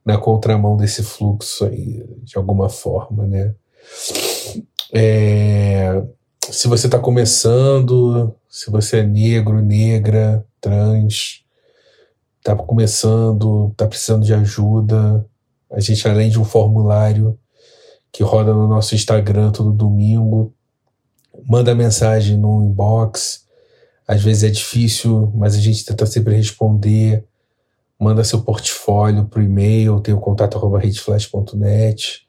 na contramão desse fluxo aí, de alguma forma, né? É, se você está começando, se você é negro, negra, trans, está começando, está precisando de ajuda, a gente, além de um formulário que roda no nosso Instagram todo domingo, manda mensagem no inbox. Às vezes é difícil, mas a gente tenta sempre responder. Manda seu portfólio por e-mail, tem o contato arroba redeflash.net.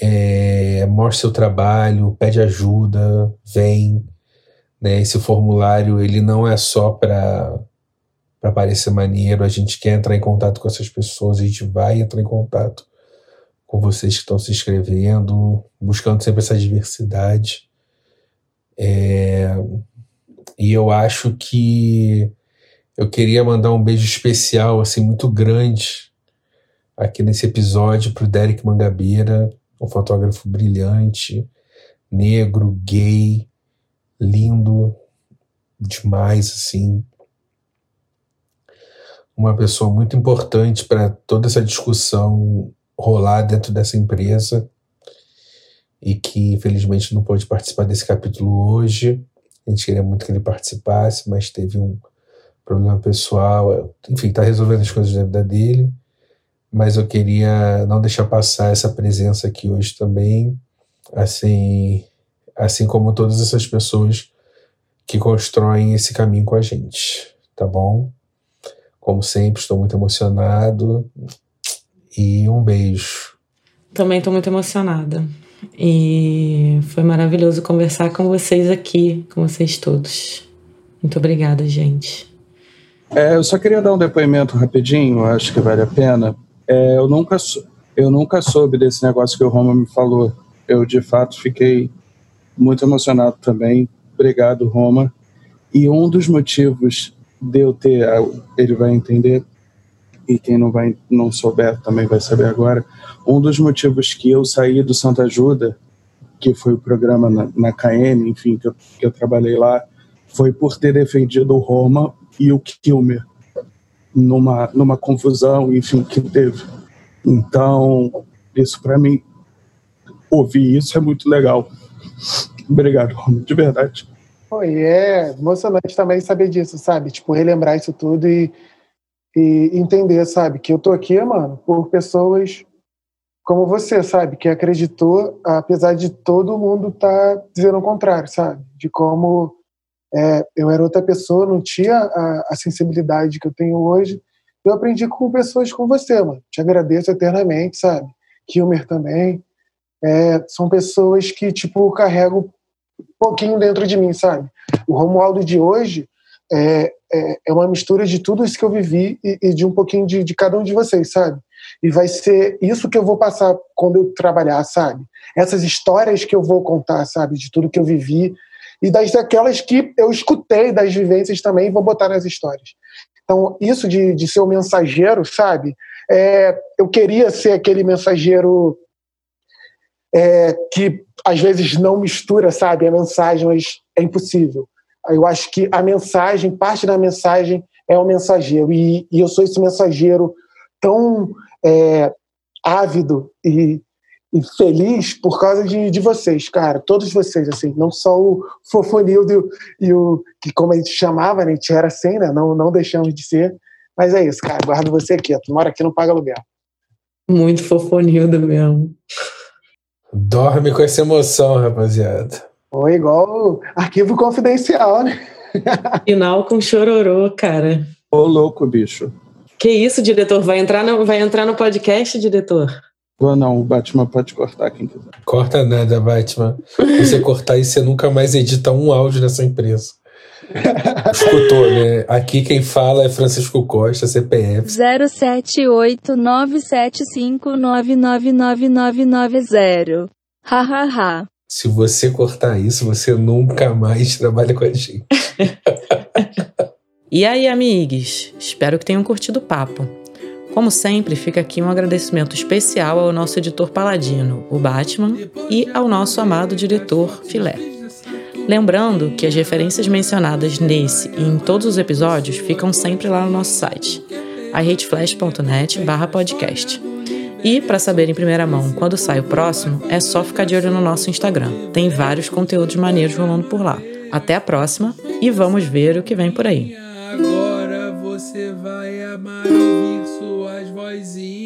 É, mostra seu trabalho, pede ajuda, vem. Né? Esse formulário ele não é só para para parecer maneiro, a gente quer entrar em contato com essas pessoas, a gente vai entrar em contato com vocês que estão se inscrevendo, buscando sempre essa diversidade. É, e eu acho que eu queria mandar um beijo especial, assim, muito grande aqui nesse episódio para o Derek Mangabeira, um fotógrafo brilhante, negro, gay, lindo demais, assim. Uma pessoa muito importante para toda essa discussão rolar dentro dessa empresa e que infelizmente não pôde participar desse capítulo hoje. A gente queria muito que ele participasse, mas teve um problema pessoal. Enfim, está resolvendo as coisas da vida dele. Mas eu queria não deixar passar essa presença aqui hoje também, assim, assim como todas essas pessoas que constroem esse caminho com a gente, tá bom? Como sempre, estou muito emocionado e um beijo.
Também estou muito emocionada. E foi maravilhoso conversar com vocês aqui, com vocês todos. Muito obrigada, gente.
É, eu só queria dar um depoimento rapidinho, acho que vale a pena. É, eu, nunca, eu nunca soube desse negócio que o Roma me falou. Eu, de fato, fiquei muito emocionado também. Obrigado, Roma. E um dos motivos de eu ter, ele vai entender, e quem não vai não souber também vai saber agora. Um dos motivos que eu saí do Santa Ajuda, que foi o programa na, na KM, enfim, que eu, que eu trabalhei lá, foi por ter defendido o Roma e o Kilmer numa numa confusão, enfim, que teve. Então, isso para mim ouvir isso é muito legal. Obrigado, de verdade.
Foi, é emocionante também saber disso, sabe? Tipo, relembrar isso tudo e e entender, sabe, que eu tô aqui, mano, por pessoas como você, sabe, que acreditou, apesar de todo mundo tá dizendo o contrário, sabe, de como é, eu era outra pessoa, não tinha a, a, sensibilidade que eu tenho hoje. Eu aprendi com pessoas como você, mano. Te agradeço eternamente, sabe? Kilmer também. É, são pessoas que, tipo, carrego um pouquinho dentro de mim, sabe? O Romualdo de hoje é, é, é, uma mistura de tudo isso que eu vivi e, e de um pouquinho de, de, cada um de vocês, sabe? E vai ser isso que eu vou passar quando eu trabalhar, sabe? Essas histórias que eu vou contar, sabe? De tudo que eu vivi e das daquelas que eu escutei das vivências também vou botar nas histórias. Então, isso de, de ser o um mensageiro, sabe? É, eu queria ser aquele mensageiro é, que às vezes não mistura, sabe, a mensagem, mas é impossível. Eu acho que a mensagem, parte da mensagem é o mensageiro. E, e eu sou esse mensageiro tão é, ávido e, e, feliz por causa de, de vocês, cara. Todos vocês, assim. Não só o Fofonildo e o... Que como a gente chamava, né? A gente era assim, né? Não, não deixamos de ser. Mas é isso, cara. Guardo você aqui. Tu mora aqui, não paga aluguel.
Muito Fofonildo mesmo.
Dorme com essa emoção, rapaziada.
Ou igual arquivo confidencial, né?
Final com chororô, cara.
Ô, louco, bicho.
Que isso, diretor? Vai entrar no, vai entrar no podcast, diretor?
Vou não, o Batman pode cortar quem quiser.
Corta nada, Batman. Se você cortar isso, você nunca mais edita um áudio nessa empresa. Escutou, né? Aqui quem fala é Francisco Costa, CPF.
078975999990. Hahaha.
Se você cortar isso, você nunca mais trabalha com a gente.
e aí, amigos? Espero que tenham curtido o papo. Como sempre, fica aqui um agradecimento especial ao nosso editor paladino, o Batman, e ao nosso amado diretor Filé. Lembrando que as referências mencionadas nesse e em todos os episódios ficam sempre lá no nosso site, ihateflash.net podcast. E para saber em primeira mão quando sai o próximo, é só ficar de olho no nosso Instagram. Tem vários conteúdos maneiros rolando por lá. Até a próxima e vamos ver o que vem por aí.
Agora você vai amar suas vozinhas.